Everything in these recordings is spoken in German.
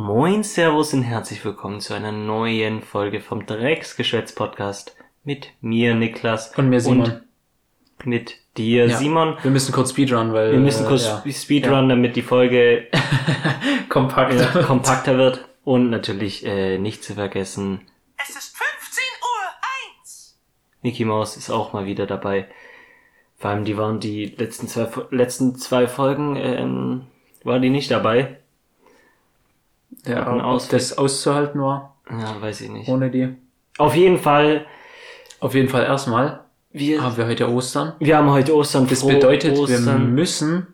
Moin, Servus und herzlich willkommen zu einer neuen Folge vom Drecksgeschwätz-Podcast mit mir, Niklas. Und mir, Simon. Und mit dir, Ja. Simon. Wir müssen kurz Speedrun, weil. Wir müssen kurz äh, Speedrun, damit die Folge ja. kompakt. äh, kompakter wird. Und natürlich äh, nicht zu vergessen, Es ist 15 Uhr eins. Mickey Mouse ist auch mal wieder dabei. Vor allem, die waren die letzten zwei, letzten zwei Folgen, ähm, war die nicht dabei. Ja, ob das auszuhalten war, Ja, weiß ich nicht. ohne die. Auf jeden Fall, Auf jeden Fall erstmal wir, haben wir heute Ostern. wir haben heute Ostern. Das bedeutet, wir Ostern. müssen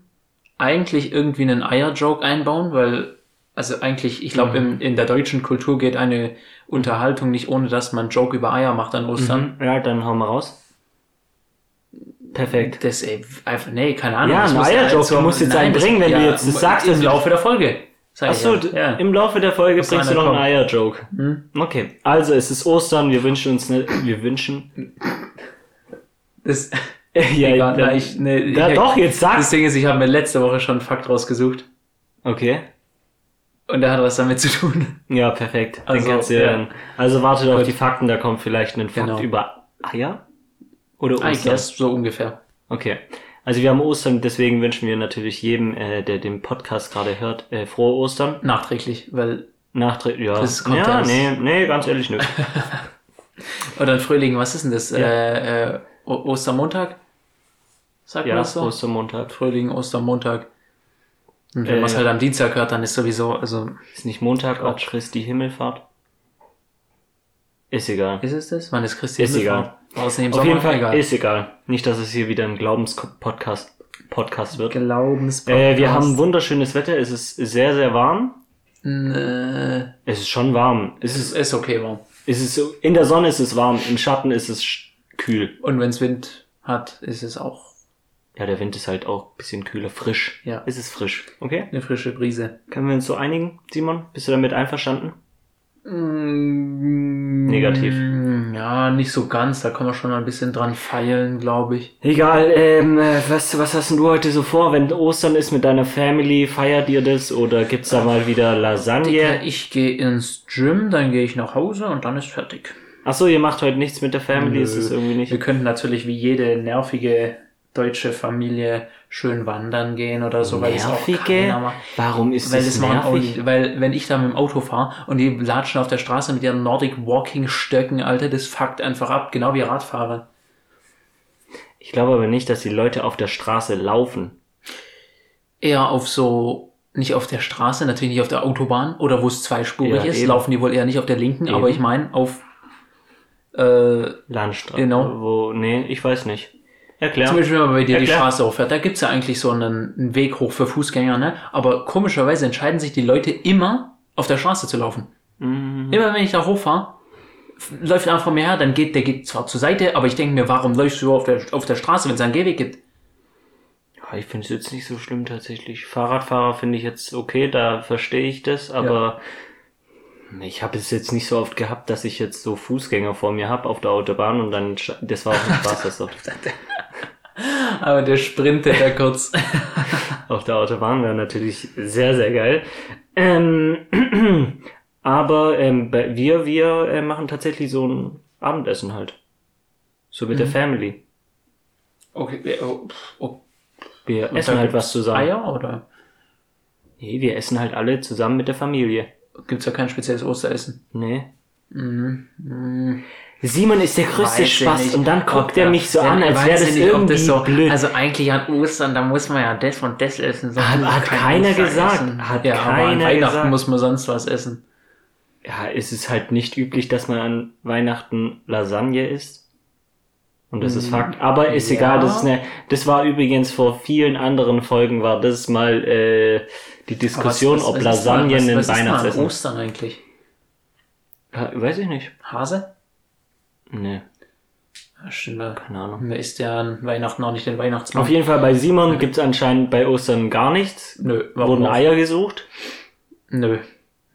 eigentlich irgendwie einen Eier-Joke einbauen, weil, also eigentlich, ich glaube, Mhm. in, in der deutschen Kultur geht eine Unterhaltung nicht ohne, dass man Joke über Eier macht an Ostern. Mhm. Ja, dann hauen wir raus. Perfekt. Das, ey, einfach, nee, keine Ahnung. Ja, ein Eierjoke, du musst jetzt einen bringen, wenn du jetzt das sagst, Im Laufe der Folge. Sag Achso, ja. im Laufe der Folge Muss bringst du noch einen. Eierjoke. Hm? Okay, also es ist Ostern, wir wünschen uns ne, wir wünschen. Das, ja, Egal, da, ich, ne, ich, doch, jetzt Das sag's. Ding ist, ich habe mir letzte Woche schon einen Fakt rausgesucht. Okay. Und der hat was damit zu tun. Ja, perfekt. Also, du ja. also wartet auf Gut. die Fakten, da kommt vielleicht ein Fakt Genau. über Eier? Oder Ostern? guess, so ungefähr. Okay. Also wir haben Ostern, deswegen wünschen wir natürlich jedem, äh, der den Podcast gerade hört, äh, frohe Ostern. Nachträglich, weil, Nachtritt, ja. Das kommt ja, nee, nee, ganz ehrlich nicht. oder ein Frühling, was ist denn das? Ja. Äh, äh, Ostermontag? Sagt ja, man das so? Ostermontag. Frühling, Ostermontag. Und wenn Äh, man es halt am Dienstag hört, dann ist sowieso, also, Ist nicht Montag auch. Christi Himmelfahrt? Ist egal. ist es das? Wann ist Christi Ist Himmelfahrt? Außerdem Auf jeden Fall ist egal. Nicht, dass es hier wieder ein Glaubenspodcast Podcast wird. Glaubens Äh, wir haben wunderschönes Wetter. Es ist sehr, sehr warm. äh, Es ist schon warm. Es ist, ist, ist okay, warm. es ist so, in der Sonne ist es warm, im Schatten ist es kühl. Und wenn es Wind hat, ist es auch Ja, der Wind ist halt auch ein bisschen kühler, frisch. Ja. Es ist frisch. Okay? eine frische Brise. Können wir uns so einigen, Simon? Bist du damit einverstanden? Mm, Negativ. Ja, nicht so ganz. Da kann man schon ein bisschen dran feilen, glaube ich. Egal, ähm, äh, was, was hast denn du heute so vor? Wenn Ostern ist mit deiner Family, feiert ihr das oder gibt's da mal wieder Lasagne? Digga, ich gehe ins Gym, dann gehe ich nach Hause und dann ist fertig. Achso, ihr macht heute nichts mit der Family, ist es irgendwie nicht? Wir könnten natürlich wie jede nervige deutsche Familie schön wandern gehen oder so, weil es auch keiner macht. Warum ist Weil das auch nervig? nicht, weil wenn ich da mit dem Auto fahre und die latschen auf der Straße mit ihren Nordic Walking Stöcken, Alter, das fuckt einfach ab, genau wie Radfahrer. Ich glaube aber nicht, dass die Leute auf der Straße laufen. Eher auf so, nicht auf der Straße, natürlich nicht auf der Autobahn oder wo es zweispurig Ja, ist, eben. laufen die wohl eher nicht auf der linken, Eben. aber ich meine auf, äh, Landstraße. Genau. Wo, nee, ich weiß nicht. Erklär. Zum Beispiel, wenn man bei dir die Erklär. Straße hochfährt, da gibt's ja eigentlich so einen, einen Weg hoch für Fußgänger, ne? Aber komischerweise entscheiden sich die Leute immer, auf der Straße zu laufen. Mhm. Immer wenn ich da hochfahre, läuft einer vor mir her, dann geht, der geht zwar zur Seite, aber ich denke mir, warum läufst du auf der, auf der Straße, wenn es einen Gehweg gibt? Ja, Ich finde es jetzt nicht so schlimm tatsächlich. Fahrradfahrer finde ich jetzt okay, da verstehe ich das, aber ich habe es jetzt nicht so oft gehabt, dass ich jetzt so Fußgänger vor mir habe auf der Autobahn und dann, das war auch ein Spaß, das auf, Aber der sprintet da kurz. auf der Autobahn wäre natürlich sehr, sehr geil. Ähm, aber ähm, wir, wir äh, machen tatsächlich so ein Abendessen halt. So mit der Family. Okay, oh, oh. Wir Und essen halt was zusammen. Eier oder Nee, wir essen halt alle zusammen mit der Familie. gibt's ja kein spezielles Osteressen? Nee. Mhm. Mhm. Simon ist der größte Weiß Spaß nicht. und dann guckt er der- mich so an, als wäre das irgendwie so, blöd. Also eigentlich an Ostern, da muss man ja das und das essen. sonst Hat- hat kein keiner Ostern gesagt. essen. Hat ja, aber an keiner Weihnachten gesagt. muss man sonst was essen. ja, es ist halt nicht üblich, dass man an Weihnachten Lasagne isst. Und das ist Mm, Fakt. Aber ist ja. egal, das ist eine, das war übrigens vor vielen anderen Folgen war das mal äh, die Diskussion, ob Lasagne ein was, was Weihnachtsessen ist. an ist. Ostern eigentlich? Ja, Weiß ich nicht. Hase? Nee, Ja, stimmt. keine Ahnung. Wer isst ja an Weihnachten auch nicht den Weihnachtsmann? Auf jeden Fall bei Simon gibt's anscheinend bei Ostern gar nichts. Nö, warum Wurden? Eier gesucht. Nö.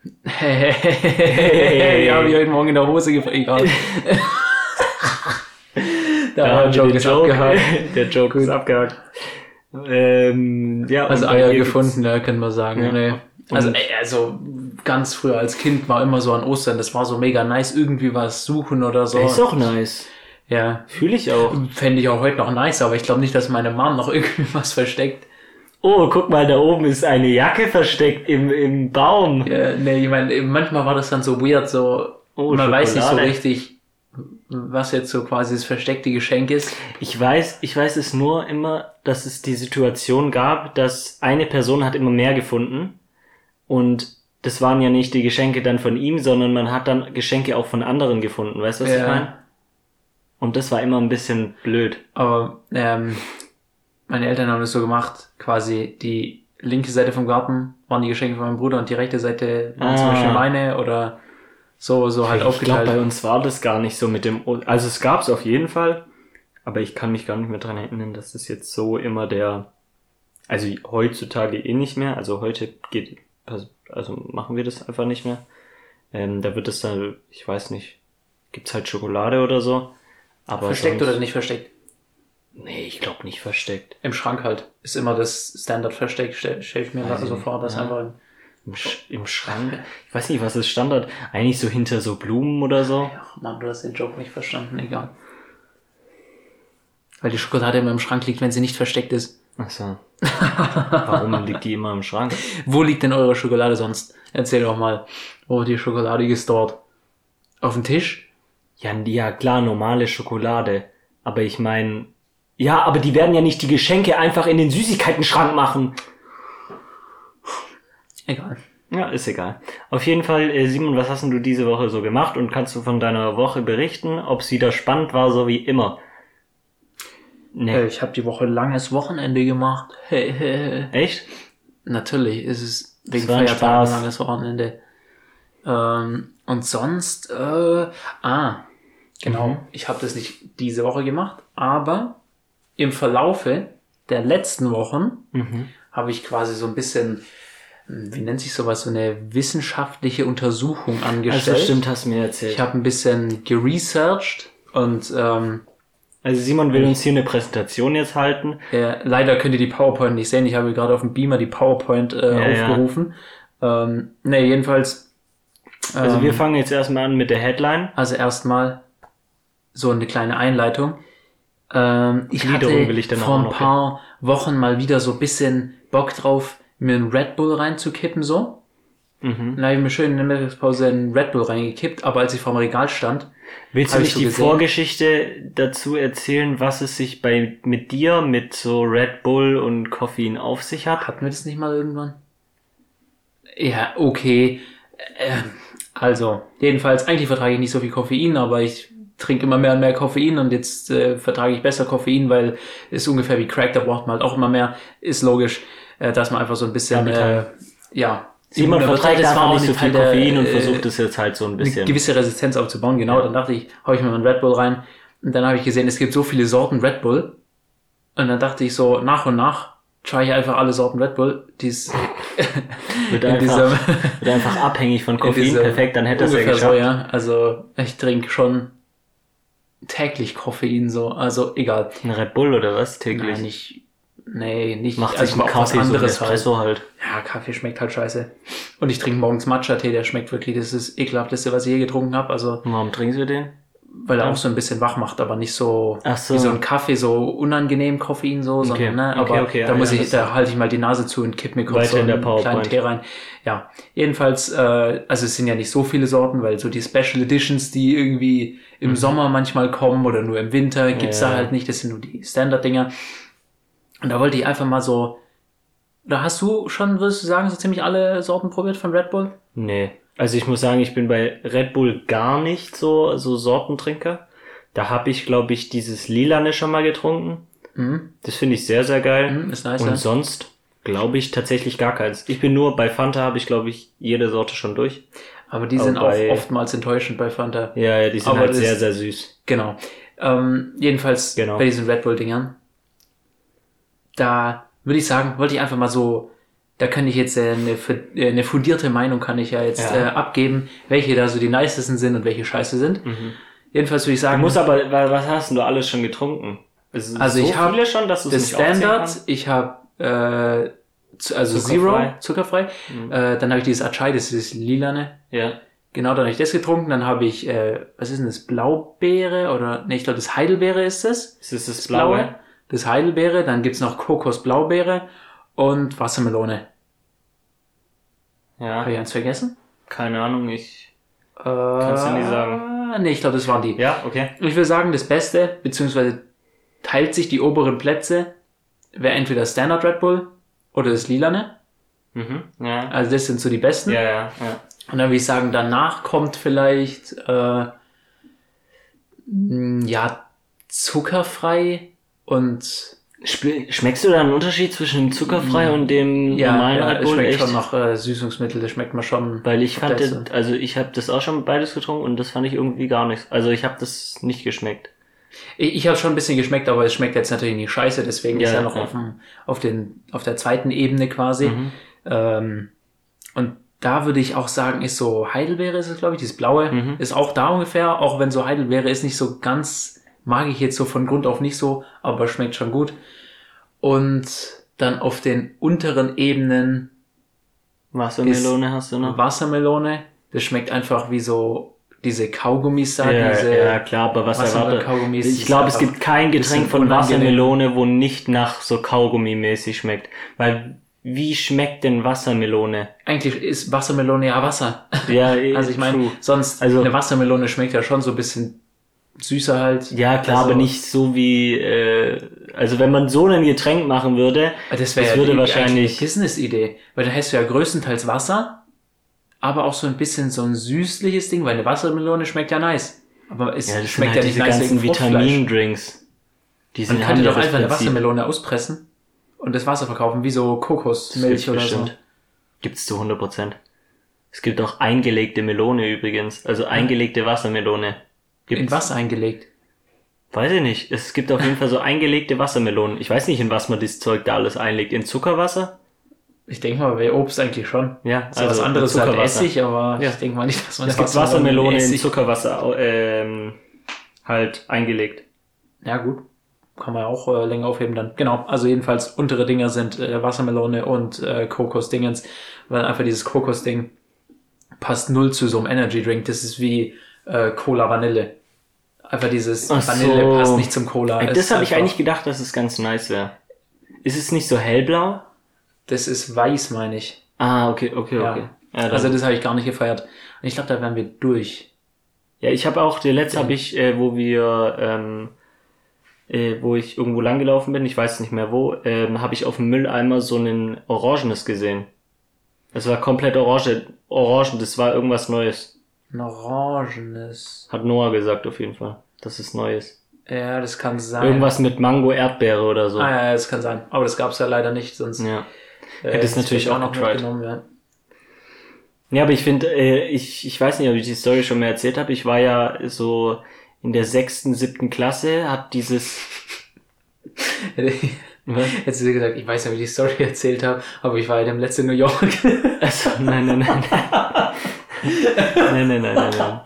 ja, hab ich heute Morgen in der Hose gefragt. Da Der haben wir Joke ist abgehakt. Der Joke ist abgehakt. Ähm, ja, Also Eier gefunden, da können wir sagen. Ja. Nee. Also, ey, also ganz früher als Kind war immer so an Ostern, das war so mega nice, irgendwie was suchen oder so. Ist auch nice. Ja, Fühle ich auch. fände ich auch heute noch nice, aber ich glaube nicht, dass meine Mom noch irgendwie was versteckt. Oh, guck mal, da oben ist eine Jacke versteckt im, im Baum. Ja, nee, ich meine, manchmal war das dann so weird, so Oh, man weiß nicht so Schokolade. richtig, was jetzt so quasi das versteckte Geschenk ist. Ich weiß, ich weiß es nur immer, dass es die Situation gab, dass eine Person hat immer mehr gefunden und das waren ja nicht die Geschenke dann von ihm, sondern man hat dann Geschenke auch von anderen gefunden. Weißt du, was ich Ja. meine? Und das war immer ein bisschen blöd. Aber ähm, meine Eltern haben das so gemacht, quasi die linke Seite vom Garten waren die Geschenke von meinem Bruder und die rechte Seite waren zum Ah. Beispiel meine oder so, so halt ich glaube, aufgeteilt. bei uns war das gar nicht so mit dem, O- also es gab es auf jeden Fall, aber ich kann mich gar nicht mehr dran erinnern, dass das jetzt so immer der, also heutzutage eh nicht mehr, also heute geht, also, also machen wir das einfach nicht mehr. Ähm, da wird es dann, ich weiß nicht, gibt's halt Schokolade oder so. Aber versteckt sonst, oder nicht versteckt? Nee, ich glaube nicht versteckt. Im Schrank halt. Ist immer das Standard-Versteck, stell, stell ich mir ich so vor, dass Ja. einfach Im, Sch Im Schrank. Ich weiß nicht, was ist Standard? Eigentlich so hinter so Blumen oder so. Ach Mann, du hast den Joke nicht verstanden, egal. Weil die Schokolade immer im Schrank liegt, wenn sie nicht versteckt ist. Ach so. Warum liegt die immer im Schrank? Wo liegt denn eure Schokolade sonst? Erzähl doch mal. Wo die Schokolade gestort? Auf dem Tisch? Ja, ja, klar, normale Schokolade. Aber ich meine, ja, aber die werden ja nicht die Geschenke einfach in den Süßigkeiten-Schrank machen. Egal. Ja, ist egal. Auf jeden Fall, äh, Simon, was hast denn du diese Woche so gemacht und kannst du von deiner Woche berichten, ob sie da spannend war, so wie immer? Nee. Ich habe die Woche langes Wochenende gemacht. Echt? Natürlich ist es wegen Feiertagen langes Wochenende. Ähm, und sonst, äh, ah, genau, Mhm. ich habe das nicht diese Woche gemacht, aber im Verlaufe der letzten Wochen Mhm. habe ich quasi so ein bisschen, hm, wie nennt sich sowas, so eine wissenschaftliche Untersuchung angestellt. Also stimmt, hast du mir erzählt. Ich habe ein bisschen geresearched und ähm, Also Simon will uns hier eine Präsentation jetzt halten. Ja, leider könnt ihr die PowerPoint nicht sehen. Ich habe gerade auf dem Beamer die PowerPoint äh, Ja, ja. aufgerufen. Ähm, ne, jedenfalls. Also ähm, wir fangen jetzt erstmal an mit der Headline. Also erstmal so eine kleine Einleitung. Ähm, ich Gliederung hatte will ich dann vor ein paar Wochen mal wieder so ein bisschen Bock drauf, mir einen Red Bull reinzukippen so. Mhm. Dann habe ich mir schön in der Mittagspause einen Red Bull reingekippt, aber als ich vor dem Regal stand, Willst du Hab ich nicht die gesehen. Vorgeschichte dazu erzählen, was es sich bei mit dir mit so Red Bull und Koffein auf sich hat? Hatten wir das nicht mal irgendwann? Ja, okay. Ähm, also, jedenfalls, eigentlich vertrage ich nicht so viel Koffein, aber ich trinke immer mehr und mehr Koffein und jetzt äh, vertrage ich besser Koffein, weil es ungefähr wie Crack, da braucht man halt auch immer mehr. Ist logisch, äh, dass man einfach so ein bisschen, Ja, äh, ja. Aber verträgt das war auch nicht so viel Koffein und äh, versucht es jetzt halt so ein eine bisschen. gewisse Resistenz aufzubauen, genau. Dann dachte ich, hau ich mir mal einen Red Bull rein. Und dann habe ich gesehen, es gibt so viele Sorten Red Bull. Und dann dachte ich so, nach und nach try ich einfach alle Sorten Red Bull, die es Wird wird einfach abhängig von in Koffein. Perfekt, dann hätte es ja geschafft. so, ja. Also ich trinke schon täglich Koffein so, also egal. Ein Red Bull oder was? Täglich. Nein, nicht, nee, nicht, Macht also sich ein auch was Kaffee, so ein anderes halt. Espresso halt. Ja, Kaffee schmeckt halt scheiße. Und ich trinke morgens Matcha-Tee, der schmeckt wirklich, das ist das ekelhafteste, was ich je getrunken habe. Also, Und Warum trinkst du den? weil er auch so ein bisschen wach macht, aber nicht so, so. wie so ein Kaffee, so unangenehm Koffein so, sondern, ne, okay, aber okay, da ah, muss ja, ich, da halte ich mal die Nase zu und kipp mir kurz so einen kleinen. Tee rein. Ja, jedenfalls, äh, also es sind ja nicht so viele Sorten, weil so die Special Editions, die irgendwie im Sommer manchmal kommen oder nur im Winter, gibt's Mhm. Ja. da halt nicht, das sind nur die Standard-Dinger. Und da wollte ich einfach mal so, da hast du schon, würdest du sagen, so ziemlich alle Sorten probiert von Red Bull? Nee. Also ich muss sagen, ich bin bei Red Bull gar nicht so, so Sortentrinker. Da habe ich, glaube ich, dieses Lilane schon mal getrunken. Mhm. Das finde ich sehr, sehr geil. Mhm, ist nice, Und ja. sonst glaube ich tatsächlich gar keins. Ich bin nur bei Fanta habe ich, glaube ich, jede Sorte schon durch. Aber die sind Aber auch oftmals enttäuschend bei Fanta. Ja, ja, die sind Aber halt sehr, sehr süß. Genau. Ähm, jedenfalls Genau. bei diesen Red Bull-Dingern. Da würde ich sagen, wollte ich einfach mal so, da kann ich jetzt äh, eine, äh, eine fundierte Meinung kann ich ja jetzt Ja. Äh, abgeben, welche da so die nicesten sind und welche scheiße sind. Jedenfalls würde ich Du sagen, musst aber, wa- was hast denn du alles schon getrunken? Es Also so ich hab viele schon, dass du es das Standard, ich habe äh, also Zuckerfrei. Zero, zuckerfrei. Äh, dann habe ich dieses Achai, das ist das lilane. Ja. Genau, dann habe ich das getrunken. Dann habe ich, äh, was ist denn das, Blaubeere oder, ne, ich glaube, das Heidelbeere ist das. Ist das das Das Blaue? Blaue. Das Heidelbeere. Dann gibt's noch Kokosblaubeere und Wassermelone. Ja. Habe ich eins vergessen? Keine Ahnung, ich. Äh, Kannst du nicht sagen. Nee, ich glaube, das waren die. Ja, okay. Ich würde sagen, das Beste, beziehungsweise teilt sich die oberen Plätze, wäre entweder Standard Red Bull oder das Lilane. Mhm. Ja. Also das sind so die besten. Ja, ja, ja. Und dann würde ich sagen, danach kommt vielleicht, äh, ja, zuckerfrei und Schmeckst du da einen Unterschied zwischen dem zuckerfrei und dem ja, normalen ja es Bull? schmeckt Echt? schon nach äh, Süßungsmittel, das schmeckt man schon. Weil ich fand, das, also ich habe das auch schon beides getrunken und das fand ich irgendwie gar nichts. Also ich habe das nicht geschmeckt. Ich, ich habe schon ein bisschen geschmeckt, aber es schmeckt jetzt natürlich nicht scheiße, deswegen ist Ja, er noch ja. auf, dem, auf, den, auf der zweiten Ebene quasi. Mhm. Ähm, und da würde ich auch sagen, ist so Heidelbeere ist es, glaube ich, dieses blaue, Mhm. ist auch da ungefähr, auch wenn so Heidelbeere ist nicht so ganz, mag ich jetzt so von Grund auf nicht so, aber schmeckt schon gut. Und dann auf den unteren Ebenen Wassermelone hast du noch? Wassermelone, das schmeckt einfach wie so diese Kaugummis da, Ja, diese ja, klar, aber was erwartet? Ich glaube, es gibt kein Getränk von. Wassermelone, wo nicht nach so Kaugummi-mäßig schmeckt. Weil, wie schmeckt denn Wassermelone? Eigentlich ist Wassermelone ja Wasser. Ja, Also ich meine, sonst Also- eine Wassermelone schmeckt ja schon so ein bisschen süßer halt. Ja, klar, Also- aber nicht so wie, äh, also wenn man so ein Getränk machen würde, Das wäre Das ja würde wahrscheinlich- Business-Idee, weil dann hast du ja größtenteils Wasser, aber auch so ein bisschen so ein süßliches Ding, weil eine Wassermelone schmeckt ja nice. Aber es ja, das schmeckt halt ja nicht nice ganzen wegen. Vitamindrinks. Die sind Man könnte ja doch das einfach eine. Wassermelone auspressen und das Wasser verkaufen, wie so Kokosmilch oder so. Gibt's zu 100 Prozent. Es gibt auch eingelegte Melone übrigens, also eingelegte Wassermelone. Gibt's, In was eingelegt? Weiß ich nicht. Es gibt auf jeden Fall so eingelegte Wassermelonen. Ich weiß nicht, in was man das Zeug da alles einlegt. In Zuckerwasser? Ich denke mal, bei Obst eigentlich schon. Ja, So was anderes ist halt Essig, aber Ja. ich denke mal nicht, dass man Es gibt Wassermelone in Zuckerwasser ähm, halt eingelegt. Ja, gut. Kann man ja auch äh, länger aufheben dann. Genau. Also jedenfalls untere Dinger sind äh, Wassermelone und äh, Kokosdingens, weil einfach dieses Kokosding passt null zu so einem Energy Drink. Das ist wie äh, Cola Vanille. Einfach dieses Ach so. Vanille passt nicht zum Cola. Ey, Es das habe ich eigentlich gedacht, dass es ganz nice wäre. Ist es nicht so hellblau? Das ist weiß, meine ich. Ah, okay, okay, Ja. okay. Ja, Also das habe ich gar nicht gefeiert. Und ich glaube, da wären wir durch. Ja, ich habe auch, der letzte habe ich, äh, wo wir, ähm, äh, wo ich irgendwo langgelaufen bin, ich weiß nicht mehr wo, ähm, habe ich auf dem Mülleimer so einen Orangenes gesehen. Das war komplett orange, orangen, das war irgendwas Neues. Ein orangenes. Hat Noah gesagt auf jeden Fall, dass es neu ist. Ja, das kann sein. Irgendwas mit Mango, Erdbeere oder so. Ah ja, das kann sein. Aber das gab's ja leider nicht, sonst Ja. äh, Hätte es natürlich auch noch mitgenommen, ja. Ja, aber ich finde, äh, ich, ich weiß nicht, ob ich die Story schon mal erzählt habe. Ich war ja so in der sechsten, siebten Klasse, hat dieses? Hättest du gesagt, ich weiß ja, wie ich die Story erzählt habe, aber ich war ja dem letzten New York. Also, nein, nein, nein. Nein, nein, nein, nein, nein.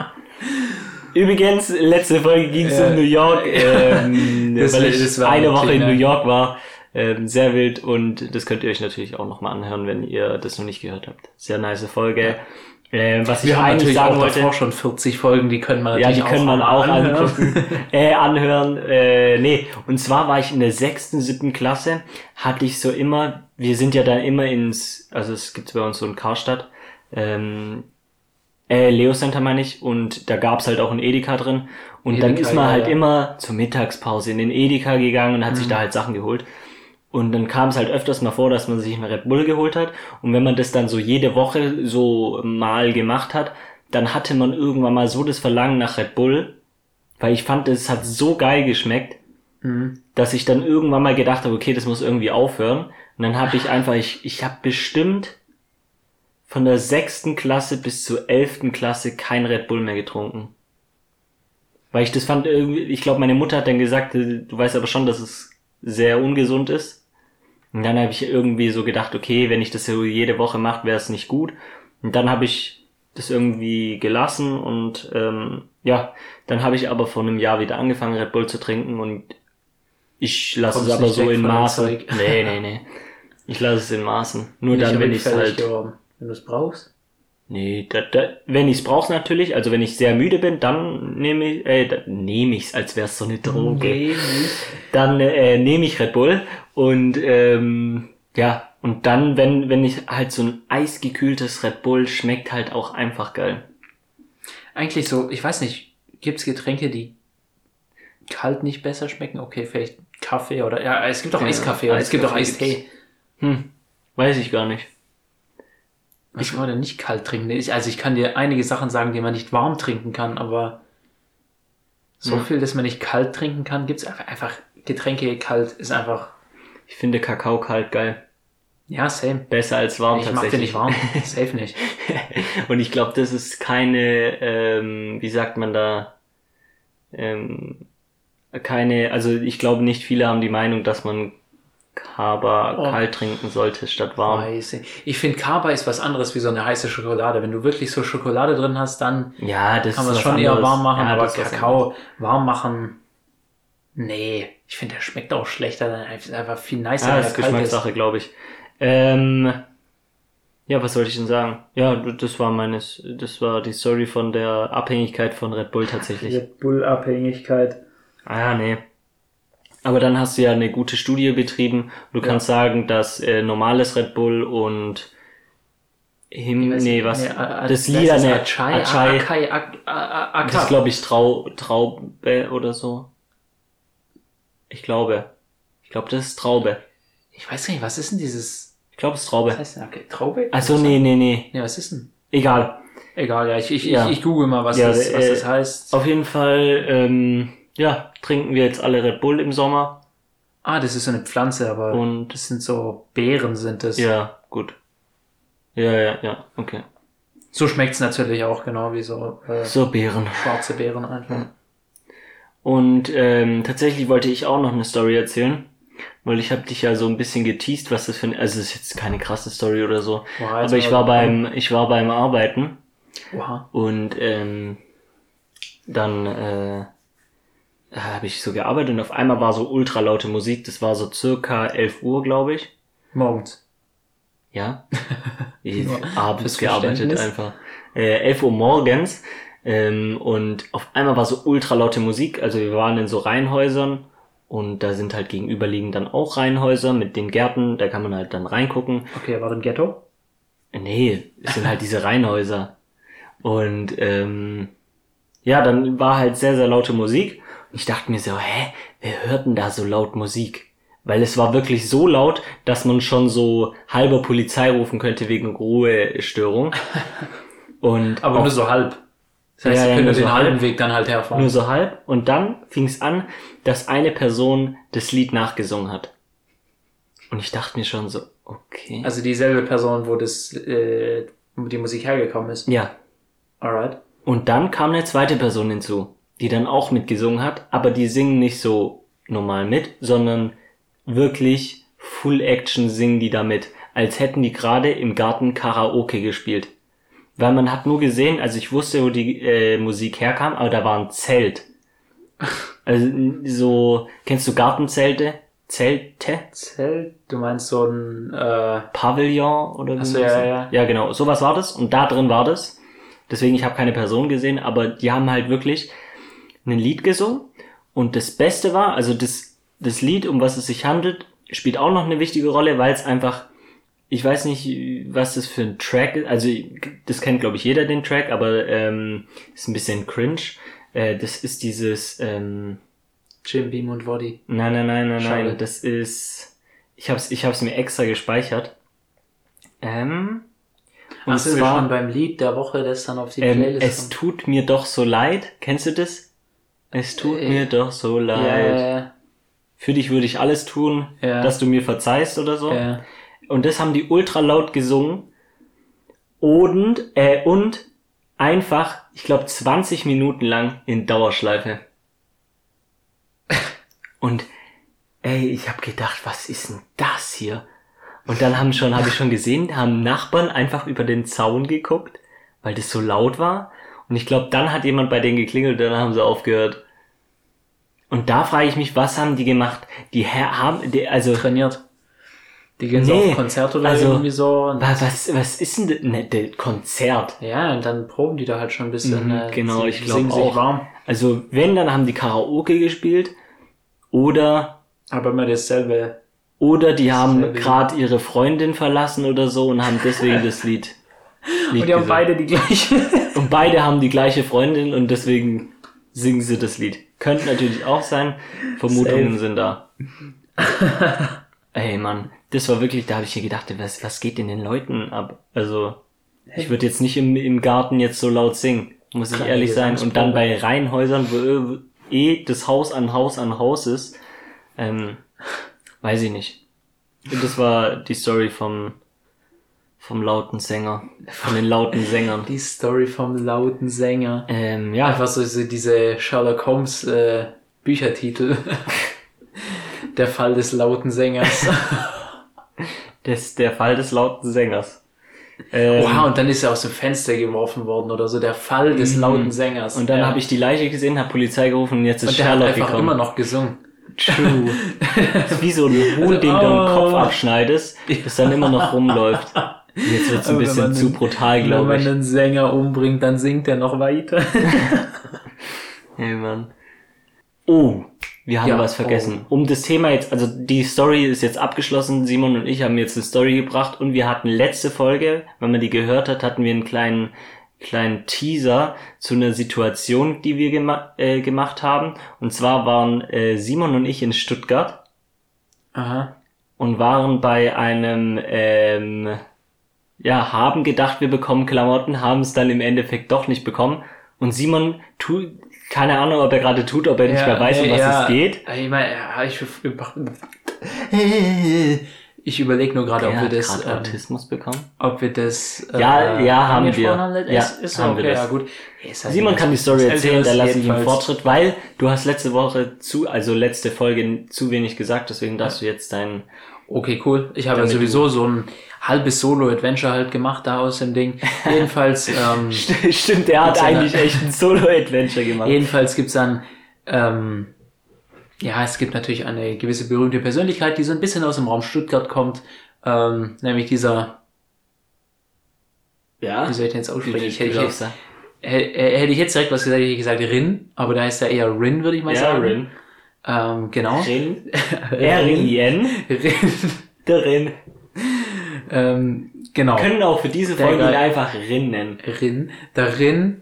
Übrigens, letzte Folge ging es Ja. um New York, ähm, Das- weil ich das eine Woche in ne? New York war. Ähm, sehr wild und das könnt ihr euch natürlich auch nochmal anhören, wenn ihr das noch nicht gehört habt. Sehr nice Folge. Ähm, was ich Wir haben eigentlich natürlich sagen auch wollte, davor schon 40 Folgen, die können wir ja, die können man auch anhören. angucken, äh, anhören. Äh, nee, und zwar war ich in der sechsten, siebten Klasse, hatte ich so immer, wir sind ja dann immer ins, also es gibt bei uns so ein Karstadt, ähm, äh, Leo Center meine ich, und da gab's halt auch ein Edeka drin. Und dann Edeka, ist man halt ja. immer zur Mittagspause in den Edeka gegangen und hat Mhm. sich da halt Sachen geholt. Und dann kam es halt öfters mal vor, dass man sich einen Red Bull geholt hat. Und wenn man das dann so jede Woche so mal gemacht hat, dann hatte man irgendwann mal so das Verlangen nach Red Bull, weil ich fand, es hat so geil geschmeckt, Mhm. dass ich dann irgendwann mal gedacht habe, okay, das muss irgendwie aufhören. Und dann habe ich einfach, ich, ich habe bestimmt von der sechsten Klasse bis zur elften Klasse kein Red Bull mehr getrunken. Weil ich das fand irgendwie, ich glaube, meine Mutter hat dann gesagt, äh, du weißt aber schon, dass es sehr ungesund ist. Und dann habe ich irgendwie so gedacht, okay, wenn ich das so jede Woche mache, wäre es nicht gut. Und dann habe ich das irgendwie gelassen und ähm, ja, dann habe ich aber vor einem Jahr wieder angefangen, Red Bull zu trinken und ich lasse es aber so in Maßen. Nee, nee, nee. Ich lasse es in Maßen. Nur dann, wenn ich es halt. geworden. Wenn du es brauchst. Nee, da, da, wenn ich es brauche natürlich, also wenn ich sehr müde bin, dann nehme ich, äh, nehme ich es, als wäre es so eine Droge. Dann äh, nehme ich Red Bull und ähm, ja, und dann, wenn, wenn ich halt so ein eisgekühltes Red Bull schmeckt halt auch einfach geil. Eigentlich so, ich weiß nicht, gibt's Getränke, die kalt nicht besser schmecken? Okay, vielleicht Kaffee oder, ja, es gibt auch Ja, Eiskaffee oder es gibt auch Eiskaffee Eistee. Hm, weiß ich gar nicht. Was kann man denn nicht kalt trinken? Ich, also ich kann dir einige Sachen sagen, die man nicht warm trinken kann, aber so Ja. viel, dass man nicht kalt trinken kann, gibt's einfach, einfach Getränke kalt ist einfach, Ich finde Kakao kalt geil. ja, same. Besser als warm Ich mag den tatsächlich. nicht warm. Safe nicht. Und ich glaube, das ist keine, ähm, wie sagt man da, ähm, keine, also ich glaube nicht viele haben die Meinung, dass man Kaba Oh. kalt trinken sollte statt warm. Weiß ich. Finde, Kaba ist was anderes wie so eine heiße Schokolade. Wenn du wirklich so Schokolade drin hast, dann Ja, das kann man es schon eher anderes. warm machen, Ja, aber Kakao warm machen, nee. Ich finde, der schmeckt auch schlechter, dann ist einfach viel nicer, Ja, wenn das. Geschmackssache, glaube ich. Ähm, ja, was wollte ich denn sagen? Ja, das war meines, das war die Story von der Abhängigkeit von Red Bull tatsächlich. Red Bull-Abhängigkeit. Ah ja, nee. Aber dann hast du ja eine gute Studie betrieben. Du Ja. kannst sagen, dass äh, normales Red Bull und Him, nee, was? das Lila, ne, Achai, Achai, Achai, das ist, glaube ich, Trau, Traube oder so. Ich glaube. Ich glaube, das ist Traube. Ich weiß gar nicht, was ist denn dieses, Ich glaube, es ist was Traube. heißt denn, okay, Traube? Also nee, nee, nee. Ja, was ist denn? Egal. Egal, ja, ich, ich, Ja. ich, ich google mal, was, Ja, das, was äh, das heißt. Auf jeden Fall, ähm, ja, trinken wir jetzt alle Red Bull im Sommer. Ah, das ist so eine Pflanze, aber Und das sind so Beeren sind das. ja, gut. Ja, ja, ja, okay. So schmeckt's natürlich auch, genau wie so äh, So, Beeren. schwarze Beeren einfach. Und ähm, tatsächlich wollte ich auch noch eine Story erzählen, weil ich habe dich ja so ein bisschen geteased, was das für ein, also es ist jetzt keine krasse Story oder so, Boah, aber ich aber- war beim, ich war beim Arbeiten Oha. und ähm, dann äh, habe ich so gearbeitet und auf einmal war so ultra laute Musik, das war so circa 11 Uhr, glaube ich. Morgens. Ja. Ich abends gearbeitet einfach. Äh, 11 Uhr morgens. Ähm, und auf einmal war so ultra laute Musik. Also wir waren in so Reihenhäusern und da sind halt gegenüberliegend dann auch Reihenhäuser mit den Gärten. Da kann man halt dann reingucken. Okay, war im Ghetto? Nee, es sind halt diese Reihenhäuser. Und ähm, ja, dann war halt sehr, sehr laute Musik. Ich dachte mir so, hä, wer hört denn da so laut Musik? Weil es war wirklich so laut, dass man schon so halber Polizei rufen könnte wegen Ruhestörung. Und Aber auch nur so halb. Das heißt, Ja, sie ja, können nur den so halben halb. Weg dann halt herfahren. nur so halb. Und dann fing es an, dass eine Person das Lied nachgesungen hat. Und ich dachte mir schon so, okay. Also dieselbe Person, wo das, äh, wo die Musik hergekommen ist. ja, Alright. Und dann kam eine zweite Person hinzu, die dann auch mitgesungen hat, aber die singen nicht so normal mit, sondern wirklich Full Action singen die damit, als hätten die gerade im Garten Karaoke gespielt. Weil man hat nur gesehen, also ich wusste, wo die äh, Musik herkam, aber da war ein Zelt. Also so, kennst du Gartenzelte? Zelte? Zelt, du meinst so ein, äh, Pavillon oder so, ja, sagt? ja. Ja, genau. Sowas war das. Und da drin war das. Deswegen, ich habe keine Person gesehen, aber die haben halt wirklich ein Lied gesungen. Und das Beste war, also das, das Lied, um was es sich handelt, spielt auch noch eine wichtige Rolle, weil es einfach, ich weiß nicht, was das für ein Track ist. Also, das kennt, glaube ich, jeder den Track, aber ähm, ist ein bisschen cringe. Äh, das ist dieses, ähm, Jim Beam und Woddy. Nein, nein, nein, nein, Schade. nein. Das ist. Ich hab's, ich hab's mir extra gespeichert. Ähm. Und Ach, sind wir zwar, schon beim Lied der Woche, das dann auf die ähm, Playlist es tut mir doch so leid. Kennst du das? Es tut Äh, mir doch so leid. Ja, Für dich würde ich alles tun, Ja. dass du mir verzeihst oder so. ja. Und das haben die ultra laut gesungen. Und, äh, und einfach, ich glaube, 20 Minuten lang in Dauerschleife. Und ey, ich habe gedacht, was ist denn das hier? Und dann haben schon, habe ich schon gesehen, haben Nachbarn einfach über den Zaun geguckt, weil das so laut war. Und ich glaube, dann hat jemand bei denen geklingelt, dann haben sie aufgehört. Und da frage ich mich, was haben die gemacht? Die Herr haben, die, also Trainiert. Die gehen so auf Konzert oder also, irgendwie so. Was, was, ist denn das? Ne, das Konzert? ja, und dann proben die da halt schon ein bisschen. Mhm, äh, genau, sie- ich glaub singen sich auch. warm. Also, wenn, dann haben die Karaoke gespielt. Oder, Aber immer dasselbe. oder die haben gerade ihre Freundin verlassen oder so und haben deswegen das Lied. Lied Und die haben beide die gleiche. Und beide haben die gleiche Freundin und deswegen singen sie das Lied. Könnte natürlich auch sein. Vermutungen Safe. sind da. Ey, Mann, das war wirklich, da habe ich mir gedacht, was, was geht in den Leuten ab? Also, ich würde jetzt nicht im, im Garten jetzt so laut singen, muss ich Kleine ehrlich sein. Und dann bei Reihenhäusern, wo eh das Haus an Haus an Haus ist, ähm, weiß ich nicht. Und das war die Story vom, vom lauten Sänger, von den lauten Sängern. Die Story vom lauten Sänger. Ähm, ja, Einfach so, diese Sherlock Holmes äh, Büchertitel. Der Fall des lauten Sängers. Das der Fall des lauten Sängers. Ähm, Oha, und dann ist er aus dem Fenster geworfen worden oder so. Der Fall des lauten Sängers. Mhm. und dann ja. habe ich die Leiche gesehen, habe Polizei gerufen und jetzt ist Und der hat Sherlock einfach gekommen. immer noch gesungen. True. Wie so ein Huhn, Also, den du den oh. Kopf abschneidest, das dann immer noch rumläuft. Jetzt wird's ein Aber wenn bisschen man zu brutal, Wenn glaube man ich. einen Sänger umbringt, dann singt er noch weiter. Hey, Mann. Oh, wir haben Ja, was vergessen. Um das Thema jetzt, also die Story ist jetzt abgeschlossen. Simon und ich haben jetzt eine Story gebracht und wir hatten letzte Folge, wenn man die gehört hat, hatten wir einen kleinen kleinen Teaser zu einer Situation, die wir gema äh, gemacht haben. Und zwar waren äh, Simon und ich in Stuttgart Aha. und waren bei einem, ähm, ja, haben gedacht, wir bekommen Klamotten, haben es dann im Endeffekt doch nicht bekommen. Und Simon tut, keine Ahnung, ob er gerade tut, ob er nicht mehr weiß, um was ja, es geht. Ich meine, ja, ich, ich überlege nur gerade, ob wir das, ähm, Autismus bekommen. ob wir das, Ja, ja, haben wir. Haben. Ja, ist, ist haben wir okay, das. ja gut. Ist halt Simon kann die Story älteres erzählen, da lasse ich ihm. Fortschritt, weil du hast letzte Woche zu, also letzte Folge zu wenig gesagt, deswegen darfst du jetzt dein, Okay, cool. Ich habe ja sowieso so ein halbes Solo-Adventure halt gemacht da aus dem Ding. Jedenfalls, ähm, stimmt, der hat eigentlich echt ein Solo-Adventure gemacht. jedenfalls gibt's dann, ähm, ja, es gibt natürlich eine gewisse berühmte Persönlichkeit, die so ein bisschen aus dem Raum Stuttgart kommt, ähm, nämlich dieser, Ja? wie soll ich denn jetzt aussprechen? Ich, hätte, ich, darfst hätte, ich jetzt direkt was gesagt, hätte ich gesagt Rin, aber da heißt er eher Rin, würde ich mal Ja, sagen. Rin. Ähm, genau. Rin. R-I-N. Rin. Der Rin. Ähm, genau. Können auch für diese Der Folge ihn geil. einfach Rin nennen. Rin, der Rin,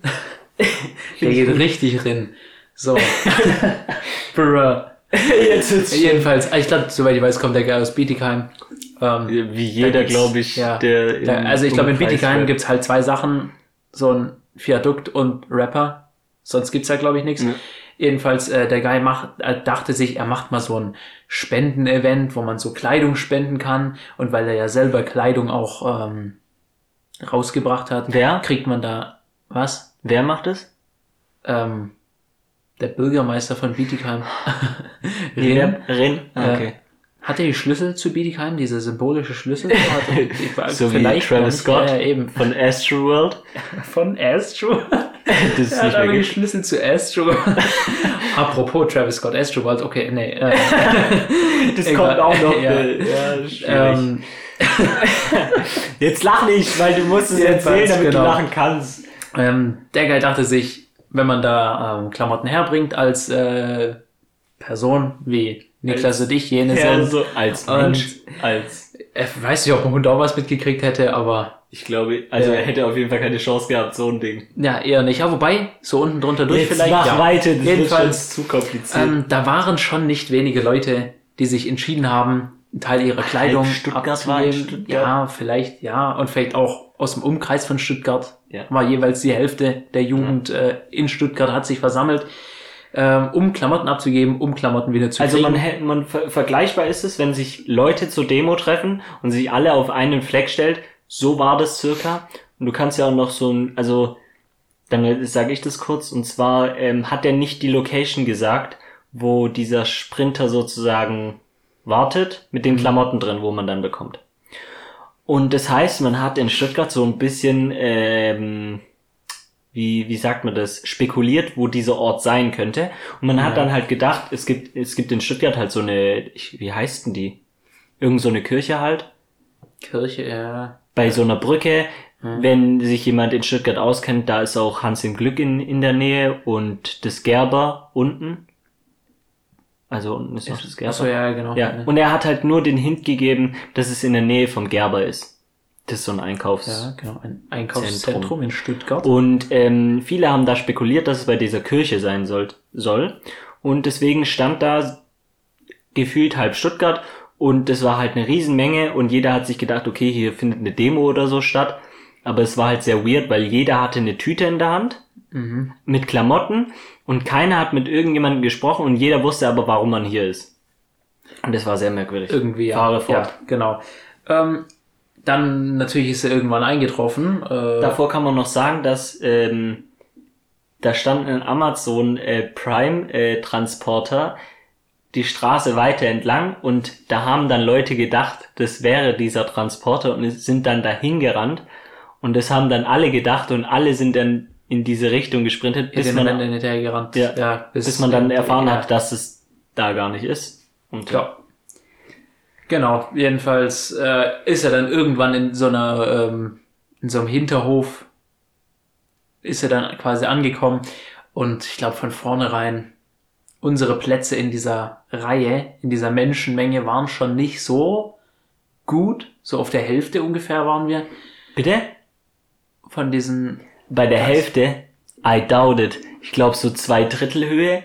der geht richtig Rin. So. Bruh. Jetzt Jedenfalls, ich glaube, soweit ich weiß, kommt der Guy aus Bietigheim. Ähm, Wie jeder, glaube ich, ja. der. da, also ich glaube, in Bietigheim gibt's halt zwei Sachen. So ein Viadukt und Rapper. Sonst gibt's da, glaube ich, nichts. Ja. Jedenfalls, äh, der Guy macht, äh, dachte sich, er macht mal so ein Spendenevent, wo man so Kleidung spenden kann. Und weil er ja selber Kleidung auch ähm, rausgebracht hat, Wer? kriegt man da was? Wer macht es? Ähm, der Bürgermeister von Bietigheim. Rin. Rin? Ah, Äh, okay. Hat er die Schlüssel zu Bietigheim, diese symbolische Schlüssel? So wie Travis. Scott Ja, ja, eben. von Astroworld. Von Astro. Das ist er hat nicht aber mehr gut. Schlüssel zu Astro. Apropos Travis Scott, Astro World, okay, nee. Äh, Das Egal. kommt auch noch. Ja. äh, ja ähm, Jetzt lach nicht, weil du musst es erzählen, damit genau. du lachen kannst. ähm, der Guy dachte sich, wenn man da ähm, Klamotten herbringt als äh, Person, wie Niklas und ich jene Ja, sind, so als Und- Mensch, als. äh, weiß nicht, ob mein Hund auch was mitgekriegt hätte, aber Ich glaube, also er hätte auf jeden Fall keine Chance gehabt, so ein Ding. ja, eher nicht. Ja, wobei, so unten drunter durch Jetzt vielleicht. mach ja. weiter, das Jedenfalls, zu kompliziert. Ähm, da waren schon nicht wenige Leute, die sich entschieden haben, einen Teil ihrer Kleidung Stuttgart war in abzugeben. Stuttgart? Ja, vielleicht, ja. Und vielleicht auch aus dem Umkreis von Stuttgart. Ja. War jeweils die Hälfte der Jugend äh, in Stuttgart hat sich versammelt, ähm, um Klamotten abzugeben, um Klamotten wieder zu Also kriegen. man, hä- man ver vergleichbar ist es, wenn sich Leute zur Demo treffen und sich alle auf einen Fleck stellt. So war das circa. Und du kannst ja auch noch so ein, also dann sage ich das kurz. Und zwar ähm, hat er nicht die Location gesagt, wo dieser Sprinter sozusagen wartet mit den Klamotten drin, wo man dann bekommt. Und das heißt, man hat in Stuttgart so ein bisschen ähm, wie, wie sagt man das, spekuliert, wo dieser Ort sein könnte. Und man hat Ja. dann halt gedacht, es gibt, es gibt in Stuttgart halt so eine, ich, wie heißt denn die? Irgend so eine Kirche halt. Kirche, ja. Bei so einer Brücke, wenn sich jemand in Stuttgart auskennt, da ist auch Hans im Glück in, in der Nähe und das Gerber unten. Also unten ist noch das Gerber. Achso, ja, genau. Ja, und er hat halt nur den Hint gegeben, dass es in der Nähe vom Gerber ist. Das ist so ein Einkaufs... Ja, genau. Ein Einkaufszentrum in Stuttgart. Und ähm, viele haben da spekuliert, dass es bei dieser Kirche sein soll. soll. Und deswegen stand da gefühlt halb Stuttgart und das war halt eine Riesenmenge und jeder hat sich gedacht, okay, hier findet eine Demo oder so statt. Aber es war halt sehr weird, weil jeder hatte eine Tüte in der Hand mit Klamotten und keiner hat mit irgendjemandem gesprochen und jeder wusste aber, warum man hier ist. Und das war sehr merkwürdig. Irgendwie, ja. Fahre fort. Ja, genau. Ähm, dann natürlich ist er irgendwann eingetroffen. Äh, Davor kann man noch sagen, dass ähm, da stand ein Amazon äh, Prime äh, Transporter die Straße weiter entlang und da haben dann Leute gedacht, das wäre dieser Transporter und sind dann dahin gerannt und das haben dann alle gedacht und alle sind dann in diese Richtung gesprintet, bis bis man, dann hinterher gerannt. ja, bis, man dann erfahren ja. hat, dass es da gar nicht ist. Und Ja. Genau, jedenfalls äh, ist er dann irgendwann in so einer, ähm, in so einem Hinterhof, ist er dann quasi angekommen und ich glaube von vornherein, unsere Plätze in dieser Reihe, in dieser Menschenmenge waren schon nicht so gut, so auf der Hälfte ungefähr waren wir Bitte? von diesen, Bei der Hälfte? I doubt it. Ich glaube so zwei Drittel Höhe.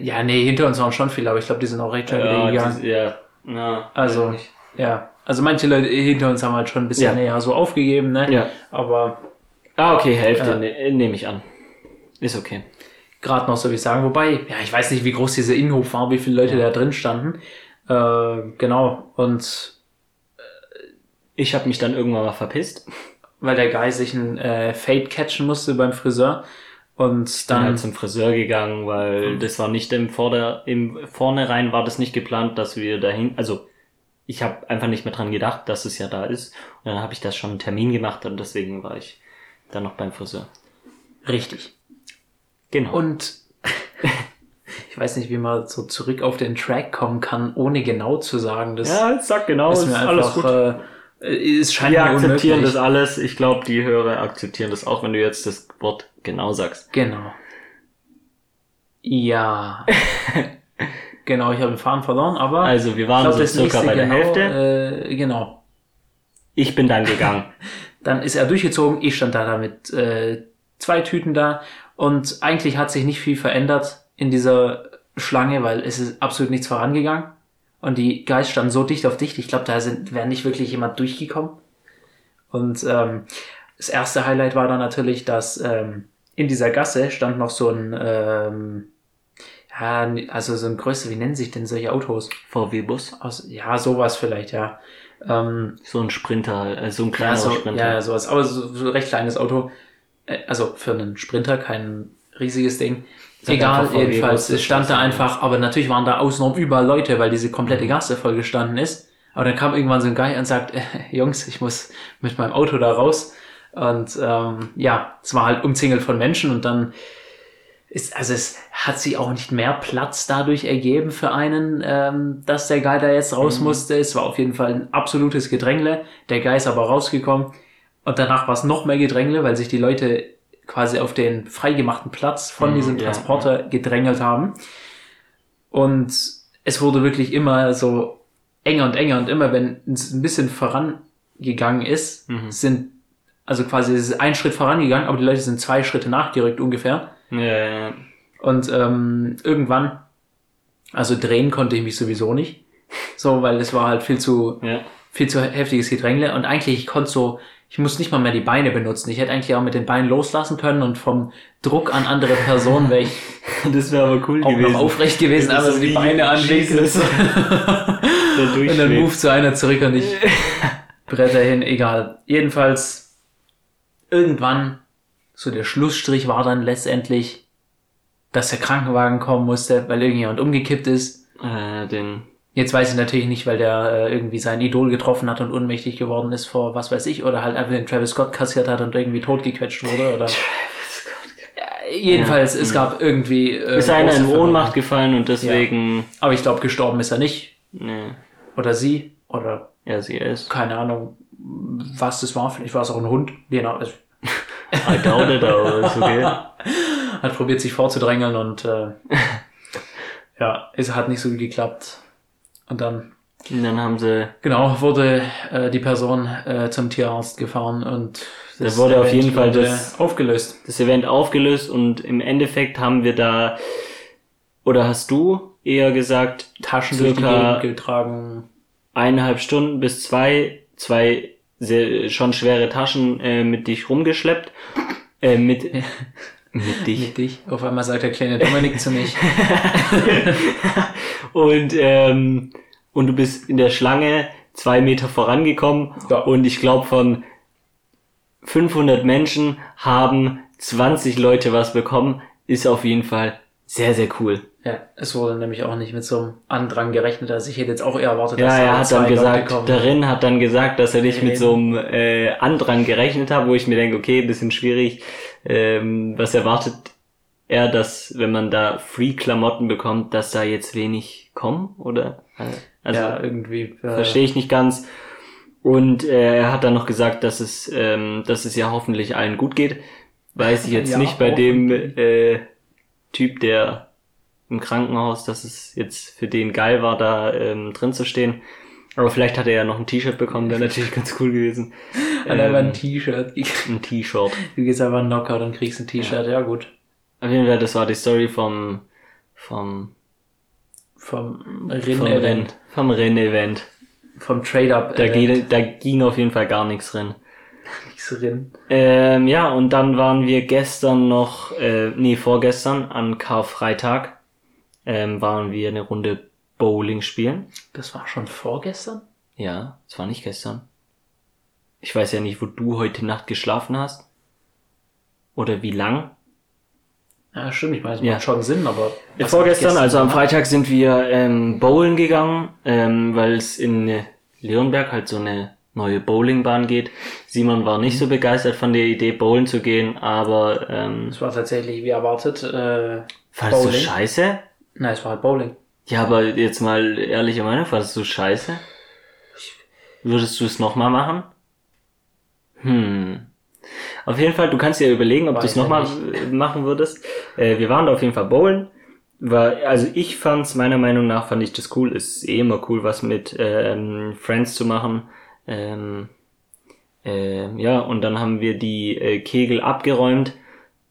ja nee, hinter uns waren schon viele, aber ich glaube, die sind auch recht schnell wieder gegangen. das, ja. ja. Also, ja. Also manche Leute hinter uns haben halt schon ein bisschen Ja. näher so aufgegeben, ne? Ja. Aber Ah, okay, Hälfte Ja. ne, nehme ich an. Ist okay. Gerade noch so wie ich sagen. Wobei, ja, ich weiß nicht, wie groß dieser Innenhof war, wie viele Leute da drin standen. Äh, genau. Und Ich habe mich dann irgendwann mal verpisst. weil der Guy sich ein äh, Fade catchen musste beim Friseur. Und Dann halt zum Friseur gegangen, weil das war nicht im Vorder, im Vornherein war das nicht geplant, dass wir dahin, also ich habe einfach nicht mehr dran gedacht, dass es ja da ist. Und dann habe ich das schon einen Termin gemacht und deswegen war ich dann noch beim Friseur. richtig. Genau. Und ich weiß nicht, wie man so zurück auf den Track kommen kann, ohne genau zu sagen. Das ja, sag genau, ist mir einfach, äh, es scheint Wir akzeptieren unmöglich. das alles. Ich glaube, die Hörer akzeptieren das auch, wenn du jetzt das Wort genau sagst. Genau. Ja. genau, ich habe den Faden verloren, aber Also wir waren glaub, so circa bei der genau, Hälfte. Äh, genau. Ich bin dann gegangen. Dann ist er durchgezogen, ich stand da mit äh, zwei Tüten da und eigentlich hat sich nicht viel verändert in dieser Schlange, weil es ist absolut nichts vorangegangen. Und die Guys standen so dicht auf dicht, ich glaube, da sind, wäre nicht wirklich jemand durchgekommen. Und ähm, das erste Highlight war dann natürlich, dass ähm, in dieser Gasse stand noch so ein, ähm, ja, also so ein größer, wie nennen sich denn solche Autos? VW-Bus. Ja, sowas vielleicht, ja. Ähm, So ein Sprinter, äh, so ein ja, kleiner so, Sprinter. ja, ja, sowas. Aber so, so ein recht kleines Auto. Äh, Also für einen Sprinter kein riesiges Ding. Egal, jedenfalls. Es stand da einfach, aber natürlich waren da außenrum überall Leute, weil diese Mhm. komplette Gasse voll gestanden ist. Aber dann kam irgendwann so ein Guy und sagt, äh, Jungs, ich muss mit meinem Auto da raus. Und ähm, ja, es war halt umzingelt von Menschen und dann ist, also es hat sich auch nicht mehr Platz dadurch ergeben für einen, ähm, dass der Guy da jetzt raus Mhm. musste. Es war auf jeden Fall ein absolutes Gedrängle. Der Guy ist aber rausgekommen und danach war es noch mehr Gedrängle, weil sich die Leute quasi auf den freigemachten Platz von Mhm, diesem ja, Transporter gedrängelt haben. Und es wurde wirklich immer so enger und enger und immer, wenn es ein bisschen vorangegangen ist, Mhm. sind, also quasi es ist ein Schritt vorangegangen, aber die Leute sind zwei Schritte nachgerückt ungefähr. Ja, ja, ja. Und ähm, irgendwann, also drehen konnte ich mich sowieso nicht. So, weil es war halt viel zu, ja. viel zu heftiges Gedrängle. Und eigentlich, ich konnte so, ich muss nicht mal mehr die Beine benutzen. Ich hätte eigentlich auch mit den Beinen loslassen können und vom Druck an andere Personen wäre ich Das wäre aber cool auch gewesen. noch aufrecht gewesen, aber so die Beine. Der Und dann moved so einer zurück und ich bretter hin, egal. Jedenfalls, irgendwann, so der Schlussstrich war dann letztendlich, dass der Krankenwagen kommen musste, weil irgendjemand umgekippt ist. Äh, den Jetzt weiß ich natürlich nicht, weil der äh, irgendwie sein Idol getroffen hat und ohnmächtig geworden ist vor was weiß ich, oder halt einfach den Travis Scott kassiert hat und irgendwie totgequetscht wurde, oder. Ja, jedenfalls, Ja. es gab irgendwie. Äh, ist einer in. Ohnmacht gefallen und deswegen. Aber ich glaube, gestorben ist er nicht. Nee. Oder sie. Oder Ja, sie ist. keine Ahnung, was das war. Vielleicht war es auch ein Hund. Genau. I doubt it, aber ist okay. hat probiert, sich vorzudrängeln und äh, ja, es hat nicht so gut geklappt. Und dann, Und dann haben sie, genau, wurde äh, die Person äh, zum Tierarzt gefahren und Da wurde auf jeden Fall das- aufgelöst. das Event aufgelöst und im Endeffekt haben wir da, oder hast du eher gesagt, Taschen Circa- getragen. eineinhalb Stunden bis zwei, zwei sehr, schon schwere Taschen äh, mit dich rumgeschleppt. Äh, mit, mit dich. Mit dich. Auf einmal sagt der kleine Dominik zu mich. Und, ähm, und du bist in der Schlange zwei Meter vorangekommen. Ja. Und ich glaube, von 500 Menschen haben 20 Leute was bekommen. Ist auf jeden Fall sehr, sehr cool. Ja, es wurde nämlich auch nicht mit so einem Andrang gerechnet. Also ich hätte jetzt auch eher erwartet, Ja, da er hat dann gesagt, darin hat dann gesagt, dass er nicht mit so einem äh, Andrang gerechnet hat, wo ich mir denke, okay, bisschen schwierig. Ähm, was erwartet er, dass wenn man da Free-Klamotten bekommt, dass da jetzt wenig kommen, oder? Also, ja, irgendwie. Äh, verstehe ich nicht ganz. Und äh, er hat dann noch gesagt, dass es, ähm, dass es ja hoffentlich allen gut geht. Weiß ich jetzt Ja, nicht bei dem äh, Typ, der im Krankenhaus, dass es jetzt für den geil war, da ähm, drin zu stehen. Aber vielleicht hat er ja noch ein T-Shirt bekommen, wäre natürlich ganz cool gewesen. Hat Ähm, ein T-Shirt. ein T-Shirt. Du gehst einfach in den Knockout und kriegst ein T-Shirt. Ja. gut. Auf jeden Fall, das war die Story vom vom Vom vom Rennen-Event. Renn, vom Rennevent. Vom Trade-Up. Da, ging, da ging auf jeden Fall gar nichts drin. nichts drin. Ähm, ja, und dann waren wir gestern noch, äh, nee, vorgestern an Karfreitag, ähm, waren wir eine Runde Bowling spielen. Das war schon vorgestern? Ja, es war nicht gestern. Ich weiß ja nicht, wo du heute Nacht geschlafen hast. Oder wie lang. Ja, stimmt. Ich meine, es Ja. macht schon Sinn, aber. Ja, vorgestern, also am? Freitag sind wir ähm, bowlen gegangen, ähm, weil es in äh, Leonberg halt so eine neue Bowlingbahn geht. Simon war nicht so begeistert von der Idee, bowlen zu gehen, aber ähm, Es war tatsächlich wie erwartet. Äh, fandest du Bowling? scheiße? nein, es war halt Bowling. Ja, aber jetzt mal ehrliche Meinung, fandest du scheiße? Würdest du es nochmal machen? Hm. Auf jeden Fall, du kannst dir überlegen, ob du es nochmal machen würdest. Äh, wir waren da auf jeden Fall bowlen. War, also ich fand's, meiner Meinung nach fand ich das cool. Ist eh immer cool, was mit ähm, Friends zu machen. Ähm, äh, ja, und dann haben wir die äh, Kegel abgeräumt,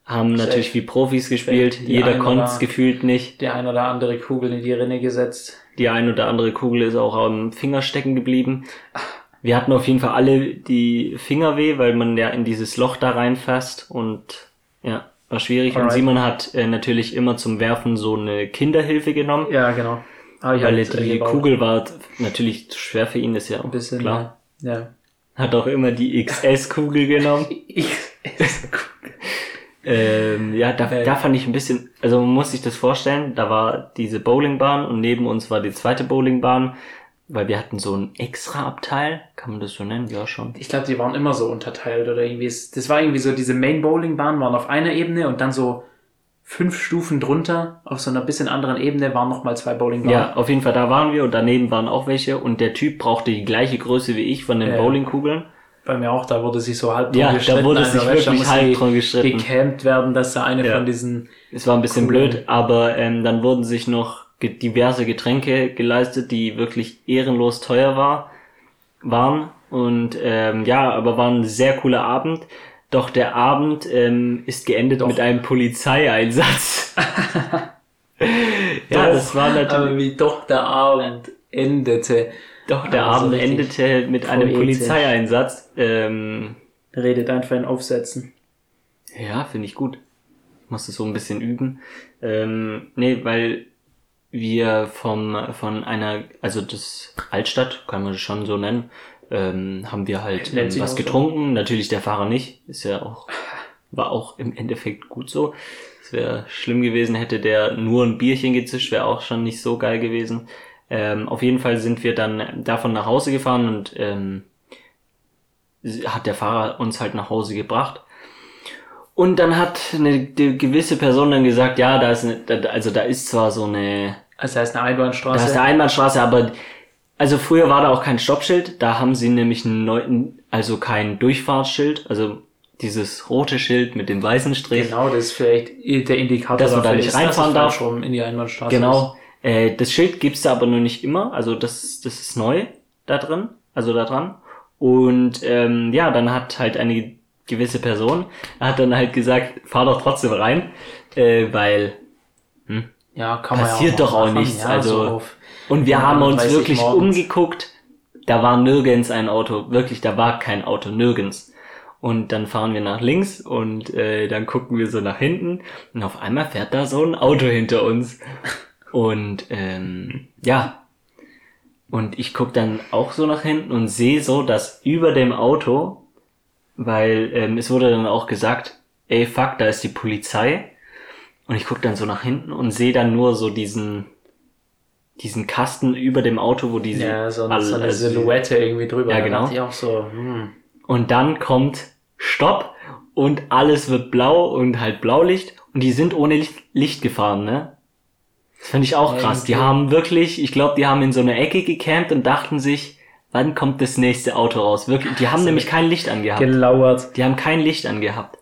haben natürlich wie Profis gespielt. Die Jeder konnte es gefühlt nicht. Der ein oder andere Kugel in die Rinne gesetzt. Die ein oder andere Kugel ist auch am Finger stecken geblieben. Wir hatten auf jeden Fall alle die Finger weh, weil man ja in dieses Loch da reinfasst und ja, war schwierig. Und Alright. Simon hat äh, natürlich immer zum Werfen so eine Kinderhilfe genommen, Ja, genau. Habe ich weil halt, äh, die gebaut. Kugel war natürlich zu schwer für ihn, ist ja auch ein bisschen klar. Ja. Hat auch immer die XS-Kugel genommen. Ich, Ähm, ja, da, Okay. da fand ich ein bisschen, also man muss sich das vorstellen, da war diese Bowlingbahn und neben uns war die zweite Bowlingbahn, weil wir hatten so ein extra Abteil, kann man das so nennen? Ja, schon. ich glaube, die waren immer so unterteilt oder irgendwie. Das war irgendwie so, diese Main Bowling Bahn waren auf einer Ebene und dann so fünf Stufen drunter auf so einer bisschen anderen Ebene waren nochmal zwei Bowlingbahnen. Ja, auf jeden Fall, da waren wir und daneben waren auch welche und der Typ brauchte die gleiche Größe wie ich von den Ja. Bowlingkugeln. Bei mir auch, da wurde sich so halb Ja, drum da gestritten, wurde Alter, sich weißt du, da wirklich muss halb drum gestritten. Gecampt werden, dass da eine Ja. von diesen, Es war ein bisschen Kugeln. blöd, aber ähm, dann wurden sich noch diverse Getränke geleistet, die wirklich ehrenlos teuer war, waren. Und ähm, ja, aber war ein sehr cooler Abend. Doch der Abend ähm, ist geendet Doch. mit einem Polizeieinsatz. ja, Doch, das war natürlich. aber wie doch der Abend endete. Doch, der also Abend endete mit einem poetisch. Polizeieinsatz. Ähm, Redet einfach in Aufsätzen. Ja, finde ich gut. Musst es so ein bisschen üben. Ähm, nee, weil wir vom, von einer, also das Altstadt, kann man das schon so nennen, ähm, haben wir halt ähm, was auch so. getrunken. Natürlich der Fahrer nicht. Ist ja auch, war auch im Endeffekt gut so. Es wäre schlimm gewesen, hätte der nur ein Bierchen gezischt, wäre auch schon nicht so geil gewesen. Ähm, auf jeden Fall sind wir dann davon nach Hause gefahren und ähm, hat der Fahrer uns halt nach Hause gebracht. Und dann hat eine gewisse Person dann gesagt, ja, da ist eine, also da ist zwar so eine, Also da ist eine da Einbahnstraße. ist eine Einbahnstraße, aber Also früher war da auch kein Stoppschild, da haben sie nämlich einen neuen, also kein Durchfahrtsschild, also dieses rote Schild mit dem weißen Strich. Genau, das ist vielleicht der Indikator Dass man da nicht ist, reinfahren darf. rum in die Einbahnstraße Genau. Äh, das Schild gibt's da aber nur nicht immer. Also das, das ist neu da drin, also da dran. Und ähm, ja, dann hat halt eine gewisse Person hat dann halt gesagt, fahr doch trotzdem rein, äh, weil ist. Ja, kann man passiert ja doch auch machen. nichts. Ja, also so und wir haben uns 31 wirklich morgens. umgeguckt. Da war nirgends ein Auto, wirklich, da war kein Auto, nirgends. Und dann fahren wir nach links und äh, dann gucken wir so nach hinten und auf einmal fährt da so ein Auto hinter uns. Und ähm, ja, und ich guck dann auch so nach hinten und sehe so, dass über dem Auto, weil ähm, es wurde dann auch gesagt, ey fuck, da ist die Polizei. Und ich guck dann so nach hinten und sehe dann nur so diesen diesen Kasten über dem Auto, wo diese ja, so, alle- so eine Silhouette irgendwie drüber. Ja, Da genau. ich auch so, hm. Und dann kommt Stopp und alles wird blau und halt Blaulicht und die sind ohne Licht, Licht gefahren, ne? Das finde ich auch krass. Die haben wirklich, ich glaube, die haben in so einer Ecke gecampt und dachten sich, wann kommt das nächste Auto raus? Wirklich, die haben nämlich kein Licht angehabt. gelauert. Die haben kein Licht angehabt.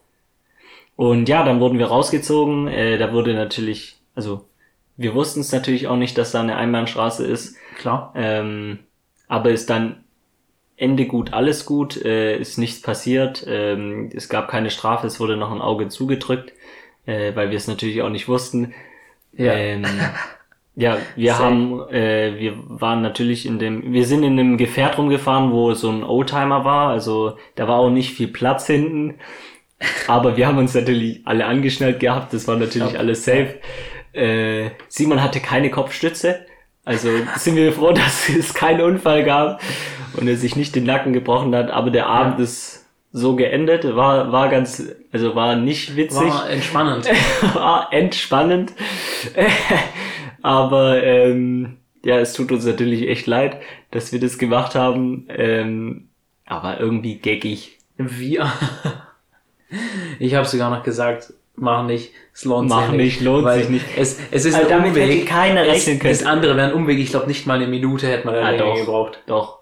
Und ja, dann wurden wir rausgezogen. Äh, da wurde natürlich, also wir wussten es natürlich auch nicht, dass da eine Einbahnstraße ist. Klar. Ähm, aber ist dann Ende gut, alles gut, äh, ist nichts passiert. Ähm, es gab keine Strafe, es wurde noch ein Auge zugedrückt, äh, weil wir es natürlich auch nicht wussten. Ja. Ähm, ja, wir Safe. haben, äh, wir waren natürlich in dem, wir sind in einem Gefährt rumgefahren, wo so ein Oldtimer war, also da war auch nicht viel Platz hinten. Aber wir haben uns natürlich alle angeschnallt gehabt, das war natürlich Ja. alles safe. Äh, Simon hatte keine Kopfstütze, also sind wir froh, dass es keinen Unfall gab und er sich nicht den Nacken gebrochen hat, aber der Abend Ja. ist so geendet, war, war ganz, also war nicht witzig War entspannend. war entspannend. Aber ähm, ja, es tut uns natürlich echt leid, dass wir das gemacht haben. Ähm, aber irgendwie geckig. Wir. Ich habe sogar noch gesagt, mach nicht, es lohnt Mach sich nicht, lohnt weil sich nicht. Es, es ist Also ein damit Umweg. hätte keiner rechnen können. Das andere wäre ein Umweg, ich glaube nicht mal eine Minute hätte man da Ah, doch. gebraucht. Doch.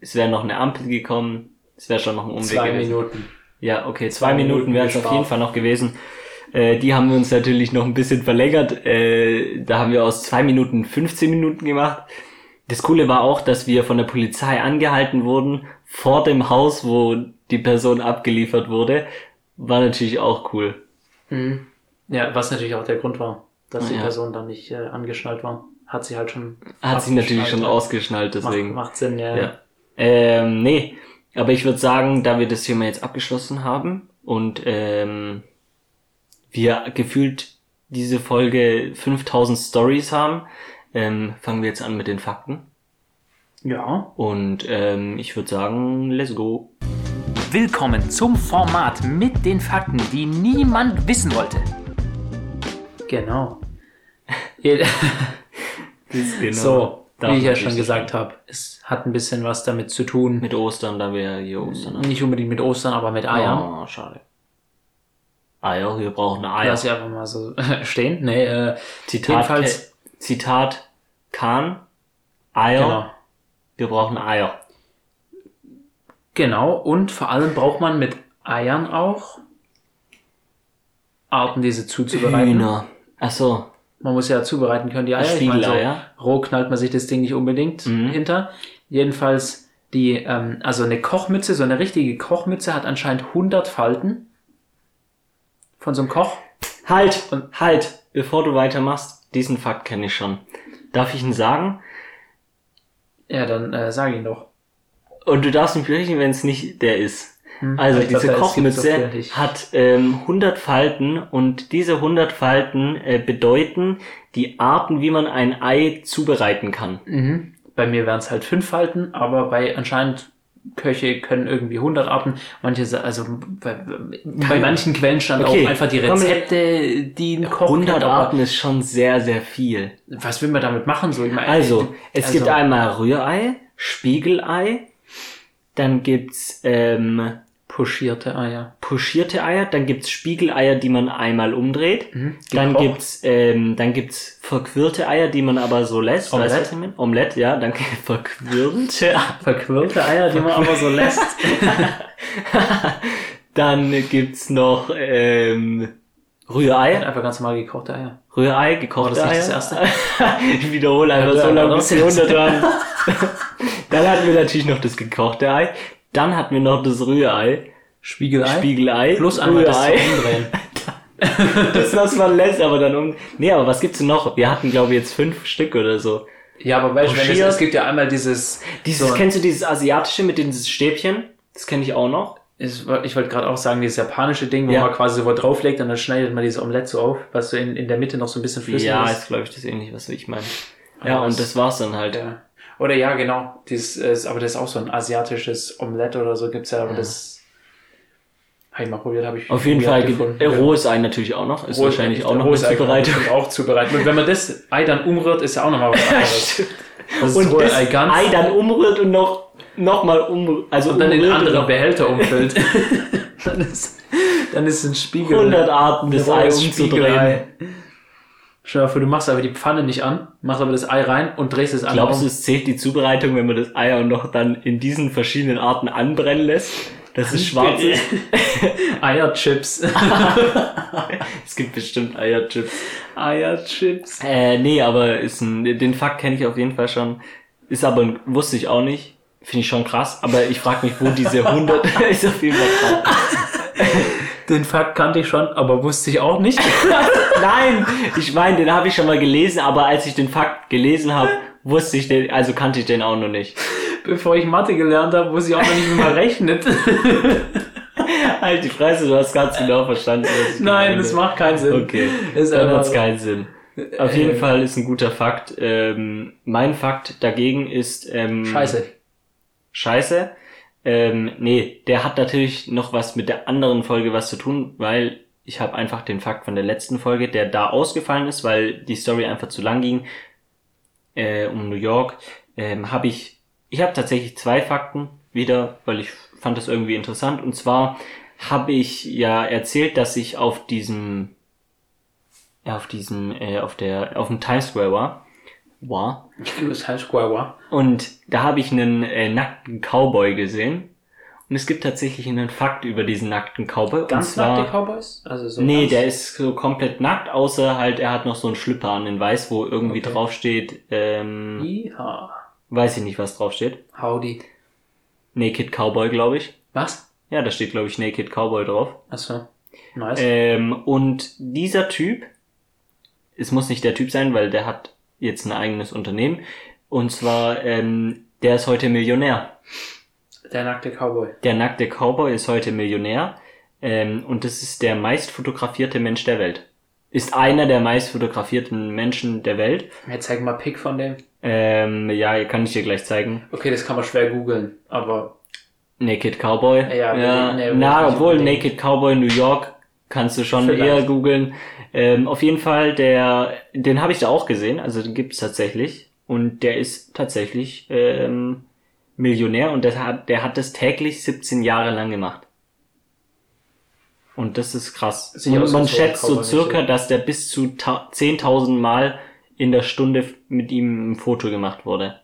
Es wäre noch eine Ampel gekommen. Es wäre schon noch ein Umweg Zwei gewesen. Minuten. Ja, okay, zwei, Zwei Minuten Minuten wären es auf jeden Fall noch gewesen. Äh, die haben wir uns natürlich noch ein bisschen verlängert. Äh, da haben wir aus zwei Minuten 15 Minuten gemacht. Das Coole war auch, dass wir von der Polizei angehalten wurden vor dem Haus, wo die Person abgeliefert wurde. War natürlich auch cool. Mhm. Ja, was natürlich auch der Grund war, dass Ah, die ja. Person dann nicht äh, angeschnallt war. Hat sie halt schon. Hat sich natürlich schon ja. ausgeschnallt, deswegen. Macht, macht Sinn, ja. Ja. Ähm, nee, aber ich würde sagen, da wir das Thema jetzt abgeschlossen haben und ähm, wir gefühlt diese Folge 5000 Stories haben, ähm, fangen wir jetzt an mit den Fakten. ja. Und ähm, ich würde sagen, let's go. Willkommen zum Format mit den Fakten, die niemand wissen wollte. Genau. Genau. so, wie ich ja schon gesagt habe, es hat ein bisschen was damit zu tun. Mit Ostern, da wir ja hier Ostern haben. Nicht unbedingt mit Ostern, aber mit Eiern. Oh, schade. Eier, wir brauchen Eier. Lass ich einfach mal so stehen. Nee, äh, Zitat, jedenfalls- Zitat Kahn. Eier, genau. wir brauchen Eier. Genau, und vor allem braucht man mit Eiern auch Arten, diese zuzubereiten. Hühner. Ach so. Man muss ja zubereiten können, die Eier. Ich meine, so roh knallt man sich das Ding nicht unbedingt Mhm. hinter. Jedenfalls die, ähm, also eine Kochmütze, so eine richtige Kochmütze hat anscheinend 100 Falten von so einem Koch. Halt, halt, bevor du weitermachst, diesen Fakt kenne ich schon. Darf ich ihn sagen? Ja, dann äh, sag ihn doch. Und du darfst mich berichten, wenn es nicht der ist. Hm, Also ich diese Kochmütze hat ähm, 100 Falten und diese 100 Falten äh, bedeuten die Arten, wie man ein Ei zubereiten kann. Mhm. Bei mir wären es halt fünf Falten, aber bei anscheinend Köche können irgendwie 100 Arten. Manche, also bei, bei manchen Quellen stand Okay, auch einfach die Rezepte, die ein Koch 100 kennt, aber Arten ist schon sehr, sehr viel. Was will man damit machen? So, ich meine, Also, es also- gibt einmal Rührei, Spiegelei, dann gibt's ähm, Pochierte Eier. Pochierte Eier, dann gibt's Spiegeleier, die man einmal umdreht. Dann Gekocht. gibt's, ähm, dann gibt's verquirlte Eier, die man aber so lässt. Omelette? Weißt du? Omelette, ja, dann verquirlte Verquirlte Eier, die man aber so lässt. Dann gibt's noch ähm, Rührei. Einfach ganz normal gekochte Eier. Rührei, gekochte War Eier. das nicht das ich wiederhole einfach Ja, so lange, bis jetzt? 100 haben. Dann hatten wir natürlich noch das gekochte Ei. Dann hatten wir noch das Rührei. Spiegelei. Spiegelei. Plus einmal das zum Umdrehen. Das, was man lässt, aber dann um. Nee, aber was gibt's denn noch? Wir hatten, glaube ich, jetzt fünf Stück oder so. Ja, aber weißt du, es, gibt ja einmal dieses... Dieses, so, kennst du dieses asiatische mit dieses Stäbchen? Das kenne ich auch noch. ich, ich wollte gerade auch sagen, dieses japanische Ding, wo Ja. man quasi so was drauflegt und dann schneidet man dieses Omelett so auf, was so in, in der Mitte noch so ein bisschen flüssig ja, ist. ist, glaube ich, das ähnlich, was ich meine. Ja, und das- das war's dann halt. Ja. Oder ja, genau. Dieses, ist, aber das ist auch so ein asiatisches Omelett oder so gibt's ja, aber das habe ich mal probiert, habe ich Auf jeden Fall gibt gefunden. rohes Ei natürlich auch noch. Ist Rohes- wahrscheinlich auch noch rohes Zubereitung. bestimmt auch zubereiten. Und wenn man das Ei dann umrührt, ist ja auch nochmal was anderes. Das ist und das Ei ganz Ei dann umrührt und noch, noch mal um, also und dann in umrührt andere Behälter umfüllt. dann, ist, dann ist ein Spiegel. 100 Arten, das Ei umzudrehen. Stell dir vor, du machst aber die Pfanne nicht an, machst aber das Ei rein und drehst es an. Glaubst du, es zählt die Zubereitung, wenn man das Ei auch noch dann in diesen verschiedenen Arten anbrennen lässt? Dass es schwarz ist? Eierchips. Es gibt bestimmt Eierchips. Eierchips. Äh, nee, aber ist ein, den Fakt kenne ich auf jeden Fall schon. Ist aber, wusste ich auch nicht. Finde ich schon krass. Aber ich frage mich, wo diese 100 ist auf jeden Fall krass. Den Fakt kannte ich schon, aber wusste ich auch nicht. Nein, ich meine, den habe ich schon mal gelesen, aber als ich den Fakt gelesen habe, wusste ich den, also kannte ich den auch noch nicht. Bevor ich Mathe gelernt habe, wusste ich auch noch nicht, wie man rechnet. Halt die Fresse, du hast ganz genau verstanden. Nein, das macht keinen Sinn. Okay, Ist dann so. keinen Sinn. Auf jeden Äh, Fall ist ein guter Fakt. Ähm, mein Fakt dagegen ist ähm, Scheiße. Scheiße. Ähm, nee, der hat natürlich noch was mit der anderen Folge was zu tun, weil ich habe einfach den Fakt von der letzten Folge, der da ausgefallen ist, weil die Story einfach zu lang ging, äh, um New York, ähm, habe ich, ich habe tatsächlich zwei Fakten wieder, weil ich fand das irgendwie interessant. Und zwar habe ich ja erzählt, dass ich auf diesem, auf diesem, äh, auf der, auf dem Times Square war. War. Das heißt Guagua. Und da habe ich einen äh, nackten Cowboy gesehen. Und es gibt tatsächlich einen Fakt über diesen nackten Cowboy. Ganz zwar, nackte Cowboys? Also so Nee, der ist so komplett nackt, außer halt, er hat noch so einen Schlüpper an in weiß, wo irgendwie Okay. draufsteht, ähm, Iha. weiß ich nicht, was draufsteht. Howdy. Naked Cowboy, glaube ich. Was? Ja, da steht, glaube ich, Naked Cowboy drauf. Achso. Nice. Ähm, und dieser Typ, es muss nicht der Typ sein, weil der hat jetzt ein eigenes Unternehmen. Und zwar, ähm, der ist heute Millionär. der nackte Cowboy. Der nackte Cowboy ist heute Millionär ähm, und das ist der meist fotografierte Mensch der Welt. Ist einer der meist fotografierten Menschen der Welt. Jetzt zeig mal Pick von dem. Ähm, ja, kann ich dir gleich zeigen. Okay, das kann man schwer googeln, aber Naked Cowboy. Ja, ja. nee, Na, obwohl. Naked Cowboy New York kannst du schon Vielleicht. eher googeln. Ähm, auf jeden Fall, der, den habe ich da auch gesehen, also den gibt's tatsächlich. Und der ist tatsächlich ähm, Millionär und der hat, der hat das täglich 17 Jahre lang gemacht. Und das ist krass. Sieht Und man schätzt so nicht circa, dass der bis zu ta- 10.000 Mal in der Stunde mit ihm ein Foto gemacht wurde.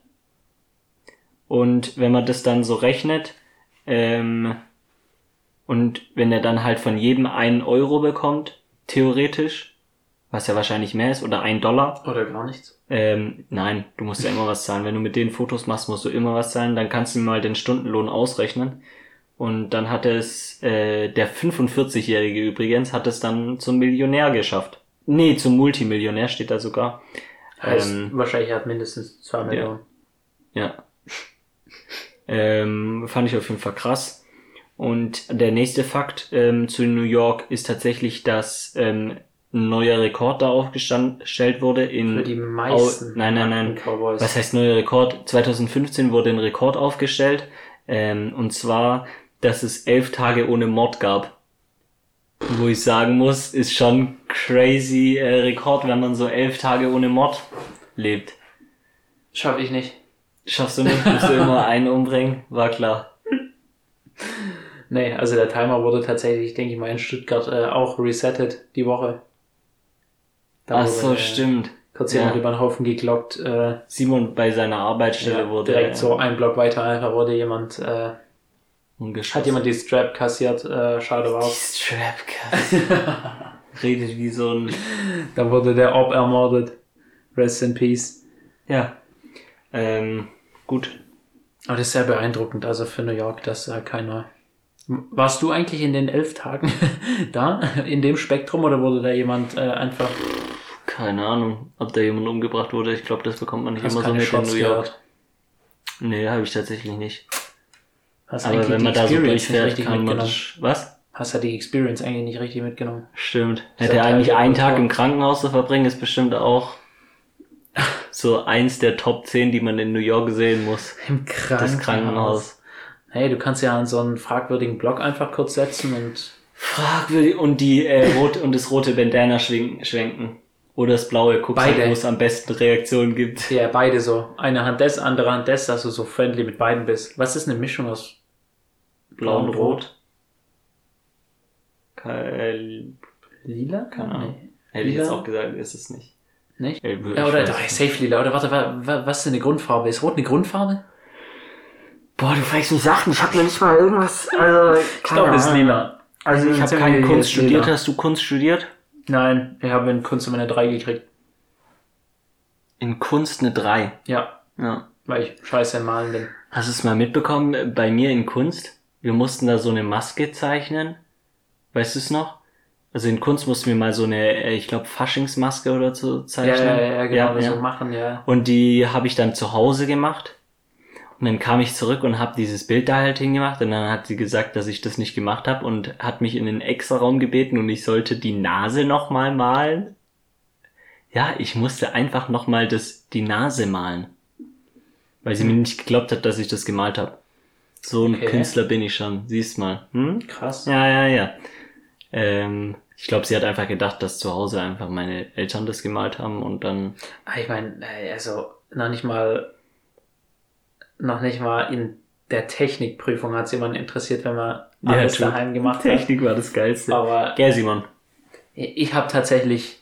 Und wenn man das dann so rechnet, ähm, und wenn er dann halt von jedem einen Euro bekommt, theoretisch, was ja wahrscheinlich mehr ist, oder ein Dollar, oder gar nichts. ähm, nein, du musst ja immer was zahlen. Wenn du mit denen Fotos machst, musst du immer was zahlen. Dann kannst du mal den Stundenlohn ausrechnen. Und dann hat es, äh, der 45-Jährige übrigens, hat es dann zum Millionär geschafft. Nee, zum Multimillionär steht da sogar. Heißt, Ähm, wahrscheinlich hat mindestens zwei Millionen. Ja. Ähm, fand ich auf jeden Fall krass. Und der nächste Fakt ähm, zu New York ist tatsächlich, dass ähm, ein neuer Rekord da aufgestellt wurde in Für die meisten Au- nein, nein, nein. Cowboys. was heißt neuer Rekord? 2015 wurde ein Rekord aufgestellt. Ähm, und zwar, dass es elf Tage ohne Mord gab. Wo ich sagen muss, ist schon crazy äh, Rekord, wenn man so elf Tage ohne Mord lebt. Schaff ich nicht. Schaffst du nicht? Musst du immer einen umbringen? War klar. Nee, also der Timer wurde tatsächlich, denke ich mal, in Stuttgart äh, auch resettet die Woche. Da Ach wurde, so, äh, stimmt. Kurz Ja. jemand über den Haufen geglockt. Äh, Simon bei seiner Arbeitsstelle ja, wurde direkt so ein Block weiter einfach wurde jemand, äh, hat jemand die Strap kassiert, äh, schade die war. Strapcast. Redet wie so ein Dann wurde der Orb ermordet. Rest in Peace. ja. Ähm, gut. Aber das ist sehr beeindruckend, also für New York, dass da keiner. Warst du eigentlich in den elf Tagen da, in dem Spektrum, oder wurde da jemand äh, einfach. Keine Ahnung, ob da jemand umgebracht wurde. Ich glaube, das bekommt man nicht Hast immer so mit in New York. gehört? Nee, habe ich tatsächlich nicht. Hast Aber wenn die man da so durchfährt, richtig kann man. Was? Hast ja die Experience eigentlich nicht richtig mitgenommen. Stimmt. Hätte ja eigentlich einen Tag im Krankenhaus zu verbringen, ist bestimmt auch so eins der Top 10, die man in New York sehen muss. Im Krankenhaus. Das Krankenhaus. Hey, du kannst ja an so einen fragwürdigen Block einfach kurz setzen und. Fragwürdig. Und die äh, rot und das rote Bandana schwenken. schwenken. Oder das blaue. Guckst Beide. wo es am besten Reaktionen gibt. Ja, beide so. Eine Hand des, andere Hand des, dass du so friendly mit beiden bist. Was ist eine Mischung aus Blau und und rot. Lila? Keine Ahnung. Nee. hätte ich Lila? jetzt auch gesagt, ist es nicht. Nicht? Ich Ja, oder doch, safe lila. Oder warte, wa, wa, was ist denn eine Grundfarbe? Ist rot eine Grundfarbe? Boah, du fragst mich Sachen. Ich habe noch nicht mal irgendwas. Also, Ich glaube, das ist lila. Also ich habe keine Kunst lila. studiert. Hast du Kunst studiert? Nein, wir haben in Kunst immer eine 3 gekriegt. In Kunst eine 3. Ja, Ja. weil ich scheiße im Malen bin. Hast du es mal mitbekommen bei mir in Kunst? Wir mussten da so eine Maske zeichnen. Weißt du es noch? Also in Kunst mussten wir mal so eine, äh, ich glaube, Faschingsmaske oder so Ja, zeichnen. ja, ja, genau, Ja, ja. so machen, ja. Und die habe ich dann zu Hause gemacht. Und dann kam ich zurück und habe dieses Bild da halt hingemacht. Und dann hat sie gesagt, dass ich das nicht gemacht habe und hat mich in den Extra-Raum gebeten und ich sollte die Nase nochmal malen. Ja, ich musste einfach nochmal das, die Nase malen. Weil sie mir nicht geglaubt hat, dass ich das gemalt habe. So ein Okay. Künstler bin ich schon. Siehst mal. Hm? Krass. Ja, ja, ja. Ähm, ich glaube, sie hat einfach gedacht, dass zu Hause einfach meine Eltern das gemalt haben und dann Ah, Ich meine, also noch nicht mal, noch nicht mal in der Technikprüfung hat es jemanden interessiert, wenn man Ja, alles true. daheim gemacht hat. Technik war das Geilste. Aber Gell, Simon? ich habe tatsächlich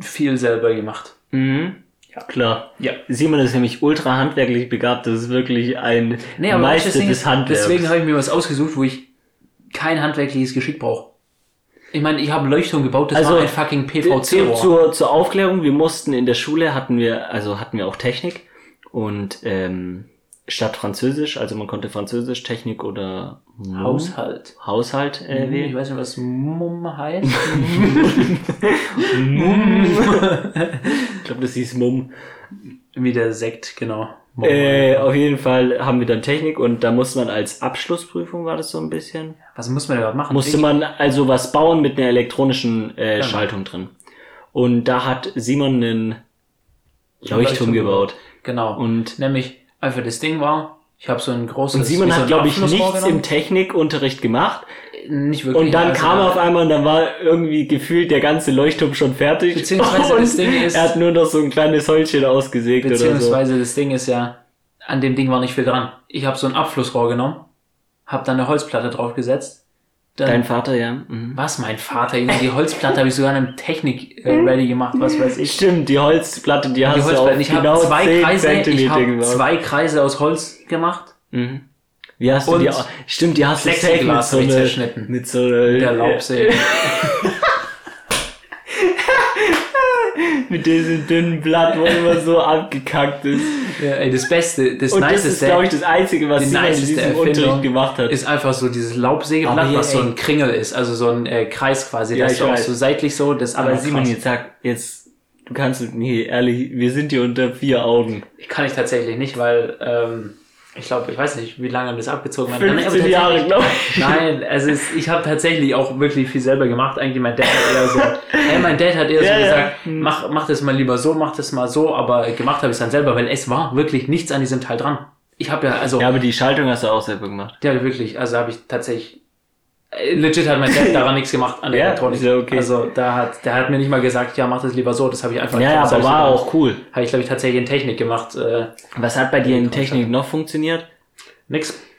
viel selber gemacht. Mhm. Ja. Klar. Ja. Simon ist nämlich ultra handwerklich begabt. Das ist wirklich ein Nee, aber Meister Meister des Handwerks. deswegen habe ich mir was ausgesucht, wo ich kein handwerkliches Geschick brauche. Ich meine, ich habe Leuchtturm gebaut, das Also, war ein fucking PVC-Rohr. zur, zur Aufklärung, wir mussten in der Schule hatten wir, also hatten wir auch Technik und ähm, statt Französisch, also man konnte Französisch, Technik oder Mumm- Haushalt. Haushalt äh, Ich wählen. weiß nicht, was Mumm heißt. Ich glaube, das hieß Mumm. Wie der Sekt, genau. Äh, auf jeden Fall haben wir dann Technik und da musste man als Abschlussprüfung, war das so ein bisschen, was muss man da machen? musste man also was bauen mit einer elektronischen äh, Genau. Schaltung drin. Und da hat Simon einen Leuchtturm Leuchtturm gebaut. Genau. Und, Nämlich, einfach das Ding war, ich habe so ein großes. und Simon so hat, glaube ich, nichts im. Technikunterricht gemacht. Nicht wirklich. Und dann also, kam er auf einmal und dann war irgendwie gefühlt der ganze Leuchtturm schon fertig. Beziehungsweise und das Ding ist- er hat nur noch so ein kleines Häutchen ausgesägt oder so. Beziehungsweise das Ding ist ja, an dem Ding war nicht viel dran. Ich habe so ein Abflussrohr genommen, habe dann eine Holzplatte draufgesetzt. Dann, Dein Vater, ja. Mhm. was, mein Vater? Die Holzplatte habe ich sogar in einem Technik-Ready gemacht, was weiß ich. Stimmt, die Holzplatte, die Die hast du Holzplatte. auf Ich genau zwei 10 Kreise, ich habe zwei Kreise aus Holz gemacht. Mhm. Wie hast du Und die, stimmt, die hast du mit so eine, zerschnitten. mit so einer, Der Laubsäge. mit diesem dünnen Blatt, wo immer so abgekackt ist. ja, ey, das Beste, das Und das ist, Niceste glaube ich, das Einzige, was Simon in niceste diesem Unterricht gemacht hat. ist einfach so dieses Laubsägeblatt, was so ein Kringel ist, also so ein äh, Kreis quasi, Ja, das ich ist auch weiß. so seitlich so, das Aber Simon, jetzt sag, jetzt, du kannst, nee, ehrlich, wir sind hier unter vier Augen. Kann ich tatsächlich nicht, weil ähm, ich glaube, ich weiß nicht, wie lange das abgezogen hat. 15 Jahre, glaube ich. Nein, also es, ich habe tatsächlich auch wirklich viel selber gemacht. Eigentlich mein Dad hat eher so, hey, mein Dad hat eher Ja, so ja. gesagt, mach, mach das mal lieber so, mach das mal so, aber gemacht habe ich es dann selber, weil es war wirklich nichts an diesem Teil dran. Ich habe ja, also, Ja, aber die Schaltung hast du auch selber gemacht. ja, wirklich, also habe ich tatsächlich, legit hat mein Dad daran nichts gemacht an der Ja, Elektronik. okay. Also da hat, der hat mir nicht mal gesagt, ja, mach das lieber so, das habe ich einfach Ja, ja, aber war auch cool. Habe ich, glaube ich, tatsächlich in Technik gemacht. Äh, Was hat bei dir in. Technik noch funktioniert? Nix.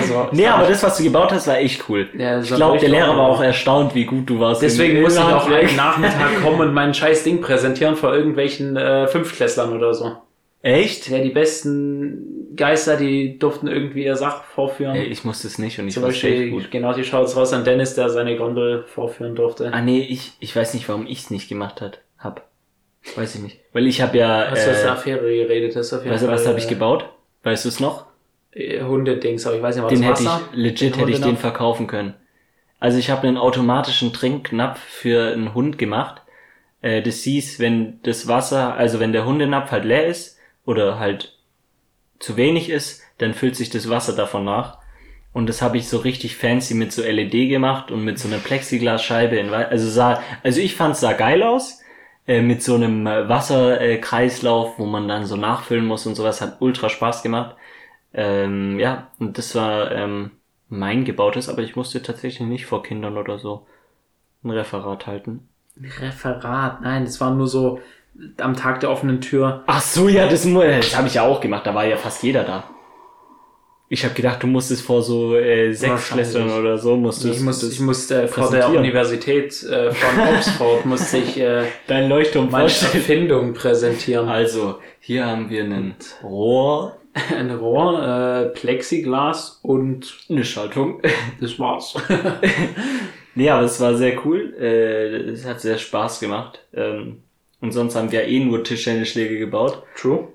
also, Nee, aber das, was du gebaut hast, war echt cool. Ja, ich glaube, der Lehrer war auch erstaunt, wie gut du warst. Deswegen muss ich auch einen Nachmittag kommen und mein scheiß Ding präsentieren vor irgendwelchen äh, Fünftklässlern oder so. Echt? Ja, die besten Geister, die durften irgendwie ihr Sach vorführen. Ey, ich musste es nicht und ich Zum war Beispiel, gut. genau, die schaut raus an Dennis, der seine Gondel vorführen durfte. Ah nee, ich, ich weiß nicht, warum ich es nicht gemacht hat, hab. Weiß ich nicht. Weil ich habe ja... Hast du aus der Äh, Affäre geredet? Das ist auf jeden weißt du, was habe ich äh, gebaut? Weißt du es noch? äh, Hundedings, aber ich weiß nicht, war Den das hätte ich, legit hätte ich den verkaufen können. Also ich habe einen automatischen Trinknapf für einen Hund gemacht. Äh, das hieß, wenn das Wasser, also wenn der Hundenapf halt leer ist oder halt zu wenig ist, dann füllt sich das Wasser davon nach. Und das habe ich so richtig fancy mit so LED gemacht und mit so einer Plexiglasscheibe. In, also sah, also ich fand es sah geil aus. Äh, mit so einem äh, Wasserkreislauf, äh, wo man dann so nachfüllen muss und sowas. Hat ultra Spaß gemacht. Ähm, ja, und das war ähm, mein gebautes, aber ich musste tatsächlich nicht vor Kindern oder so ein Referat halten. Referat, nein, das war nur so am Tag der offenen Tür. Ach so, ja, das, das habe ich ja auch gemacht. Da war ja fast jeder da. Ich habe gedacht, du musstest vor so äh, Sechsklässlern oder so musstest Ich, muss, das- ich musste vor der. Universität äh, von Oxford musste ich äh, dein Leuchtturm meine vorstellen. Erfindung präsentieren. Also, hier haben wir ein Rohr, Ein Rohr, äh, Plexiglas und eine Schaltung. das war's. nee, aber es war sehr cool. Äh, es hat sehr Spaß gemacht. Ähm, und sonst haben wir eh nur Tischtennisschläge gebaut. True.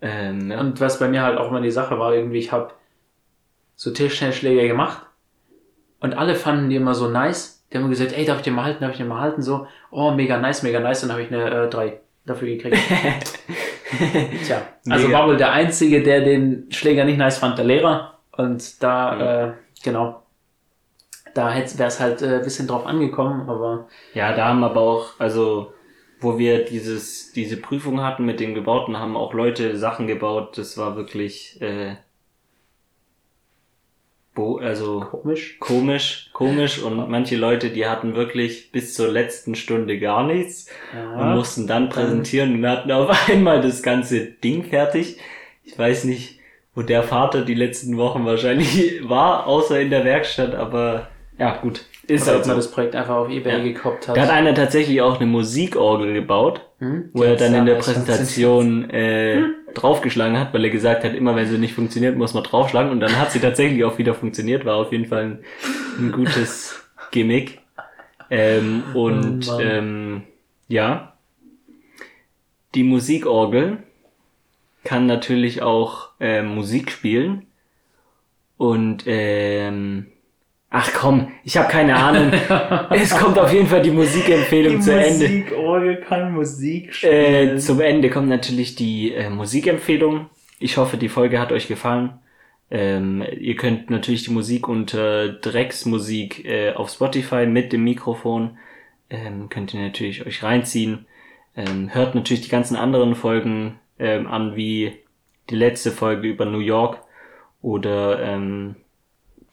Ähm, ja. Und was bei mir halt auch immer die Sache war, irgendwie, ich habe so Tischtennisschläge gemacht und alle fanden die immer so nice. Die haben gesagt, ey, darf ich den mal halten, darf ich den mal halten? So, oh, mega nice, mega nice. Dann habe ich eine äh, 3 dafür gekriegt. Tja, also Mega. war wohl der Einzige, der den Schläger nicht nice fand, der Lehrer. Und da, äh, genau, da wäre es halt äh, ein bisschen drauf angekommen, aber Ja, da haben aber auch, also wo wir dieses, diese Prüfung hatten mit den Gebauten, haben auch Leute Sachen gebaut. Das war wirklich, äh, bo also komisch. komisch, komisch und manche Leute, die hatten wirklich bis zur letzten Stunde gar nichts und mussten dann präsentieren und hatten auf einmal das ganze Ding fertig. Ich weiß nicht, wo der Vater die letzten Wochen wahrscheinlich war, außer in der Werkstatt, aber ja, gut. Ist halt man so. das Projekt einfach auf Ebay Ja. gekoppt hat. Da hat einer tatsächlich auch eine Musikorgel gebaut, Hm? wo er dann in der Ja, Präsentation äh, draufgeschlagen hat, weil er gesagt hat, immer wenn sie nicht funktioniert, muss man draufschlagen. Und dann hat sie tatsächlich auch wieder funktioniert. War auf jeden Fall ein, ein gutes Gimmick. Ähm, und Oh ähm, ja, die Musikorgel kann natürlich auch äh, Musik spielen. Und ähm, ach komm, ich habe keine Ahnung. es kommt auf jeden Fall die Musikempfehlung zu Ende. Musikorgel kann Musik Äh, zum Ende kommt natürlich die äh, Musikempfehlung. Ich hoffe, die Folge hat euch gefallen. Ähm, ihr könnt natürlich die Musik unter Drecksmusik äh, auf Spotify mit dem Mikrofon ähm, könnt ihr natürlich euch reinziehen. Ähm, hört natürlich die ganzen anderen Folgen ähm, an, wie die letzte Folge über New York oder ähm,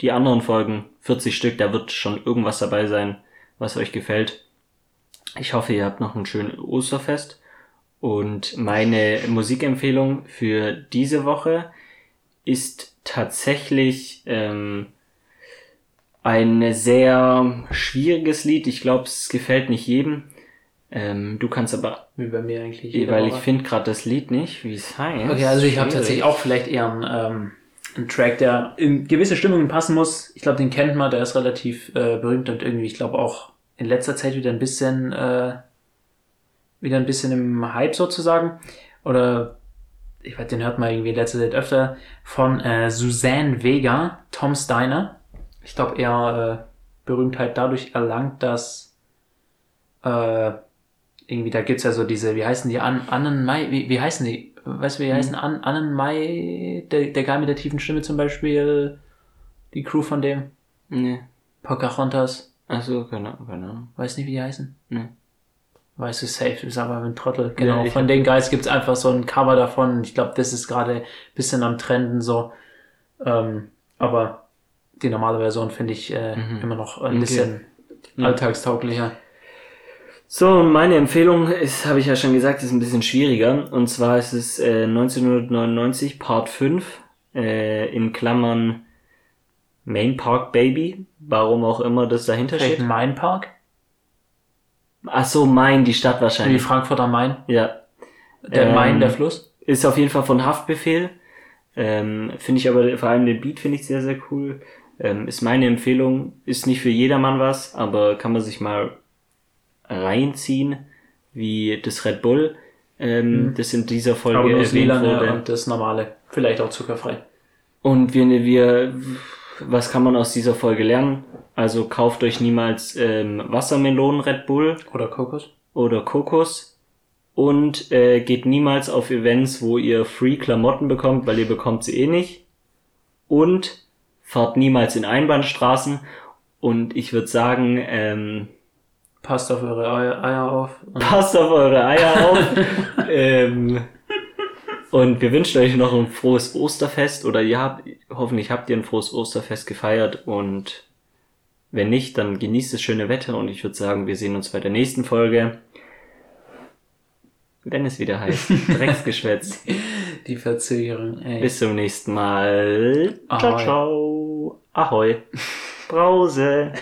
die anderen Folgen, 40 Stück, da wird schon irgendwas dabei sein, was euch gefällt. Ich hoffe, ihr habt noch ein schönes Osterfest. Und meine Musikempfehlung für diese Woche ist tatsächlich ähm, ein sehr schwieriges Lied. Ich glaube, es gefällt nicht jedem. Ähm, du kannst aber, Wie bei mir eigentlich. weil ich Woche. finde gerade das Lied nicht, wie es heißt. Okay, also ich habe tatsächlich auch vielleicht eher einen, ähm, einen Track, der in gewisse Stimmungen passen muss. Ich glaube, den kennt man, der ist relativ äh, berühmt und irgendwie, ich glaube auch in letzter Zeit wieder ein bisschen, äh, wieder ein bisschen im Hype sozusagen. Oder ich weiß, den hört man irgendwie in letzter Zeit öfter von äh, Suzanne Vega, Tom Steiner. Ich glaube, er äh, Berühmtheit dadurch erlangt, dass äh, irgendwie, da gibt's ja so diese, wie heißen die, An Annen Mai, wie, wie heißen die? Weißt du, wie die heißen? An Annen Mai, der, der Guy mit der tiefen Stimme zum Beispiel, die Crew von dem, Nee. Pocahontas, Achso, keine Ahnung, weiß nicht, wie die heißen? Nee. Weißt du, safe, ist aber ein Trottel. Genau, ich von den Guys gibt's einfach so ein Cover davon. Ich glaube, das ist gerade ein bisschen am Trenden so. Ähm, aber die normale Version finde ich äh, Mhm. immer noch ein Okay. bisschen Ja. alltagstauglicher. So, meine Empfehlung ist, habe ich ja schon gesagt, ist ein bisschen schwieriger. Und zwar ist es äh, 1999 Part 5 äh, in Klammern Main Park Baby, warum auch immer das dahinter Vielleicht steht. ein Mainpark? Ach so, Main, die Stadt Wie wahrscheinlich. Frankfurter Main? Ja, Der Ähm, Main, der Fluss? ist auf jeden Fall von Haftbefehl. Ähm, finde ich aber vor allem den Beat finde ich sehr, sehr cool. Ähm, ist meine Empfehlung. Ist nicht für jedermann was, aber kann man sich mal reinziehen, wie das Red Bull, ähm, das in dieser Folge Mhm. Aber nur das erwähnt wurde. und das Normale. Vielleicht auch zuckerfrei. Und wir, wir, was kann man aus dieser Folge lernen? Also kauft euch niemals ähm, Wassermelonen Red Bull Oder Kokos? oder Kokos und äh, geht niemals auf Events, wo ihr Free Klamotten bekommt, weil ihr bekommt sie eh nicht. Und fahrt niemals in Einbahnstraßen. Und ich würde sagen, ähm, Passt auf eure Eier auf. Und passt auf eure Eier auf. ähm, und wir wünschen euch noch ein frohes Osterfest oder ihr habt, hoffentlich habt ihr ein frohes Osterfest gefeiert und wenn nicht, dann genießt das schöne Wetter und ich würde sagen, wir sehen uns bei der nächsten Folge. Wenn es wieder heißt, Drecksgeschwätz. die Verzögerung. Ey. Bis zum nächsten Mal. Ciao, Ahoi. ciao. Ahoi. Brause.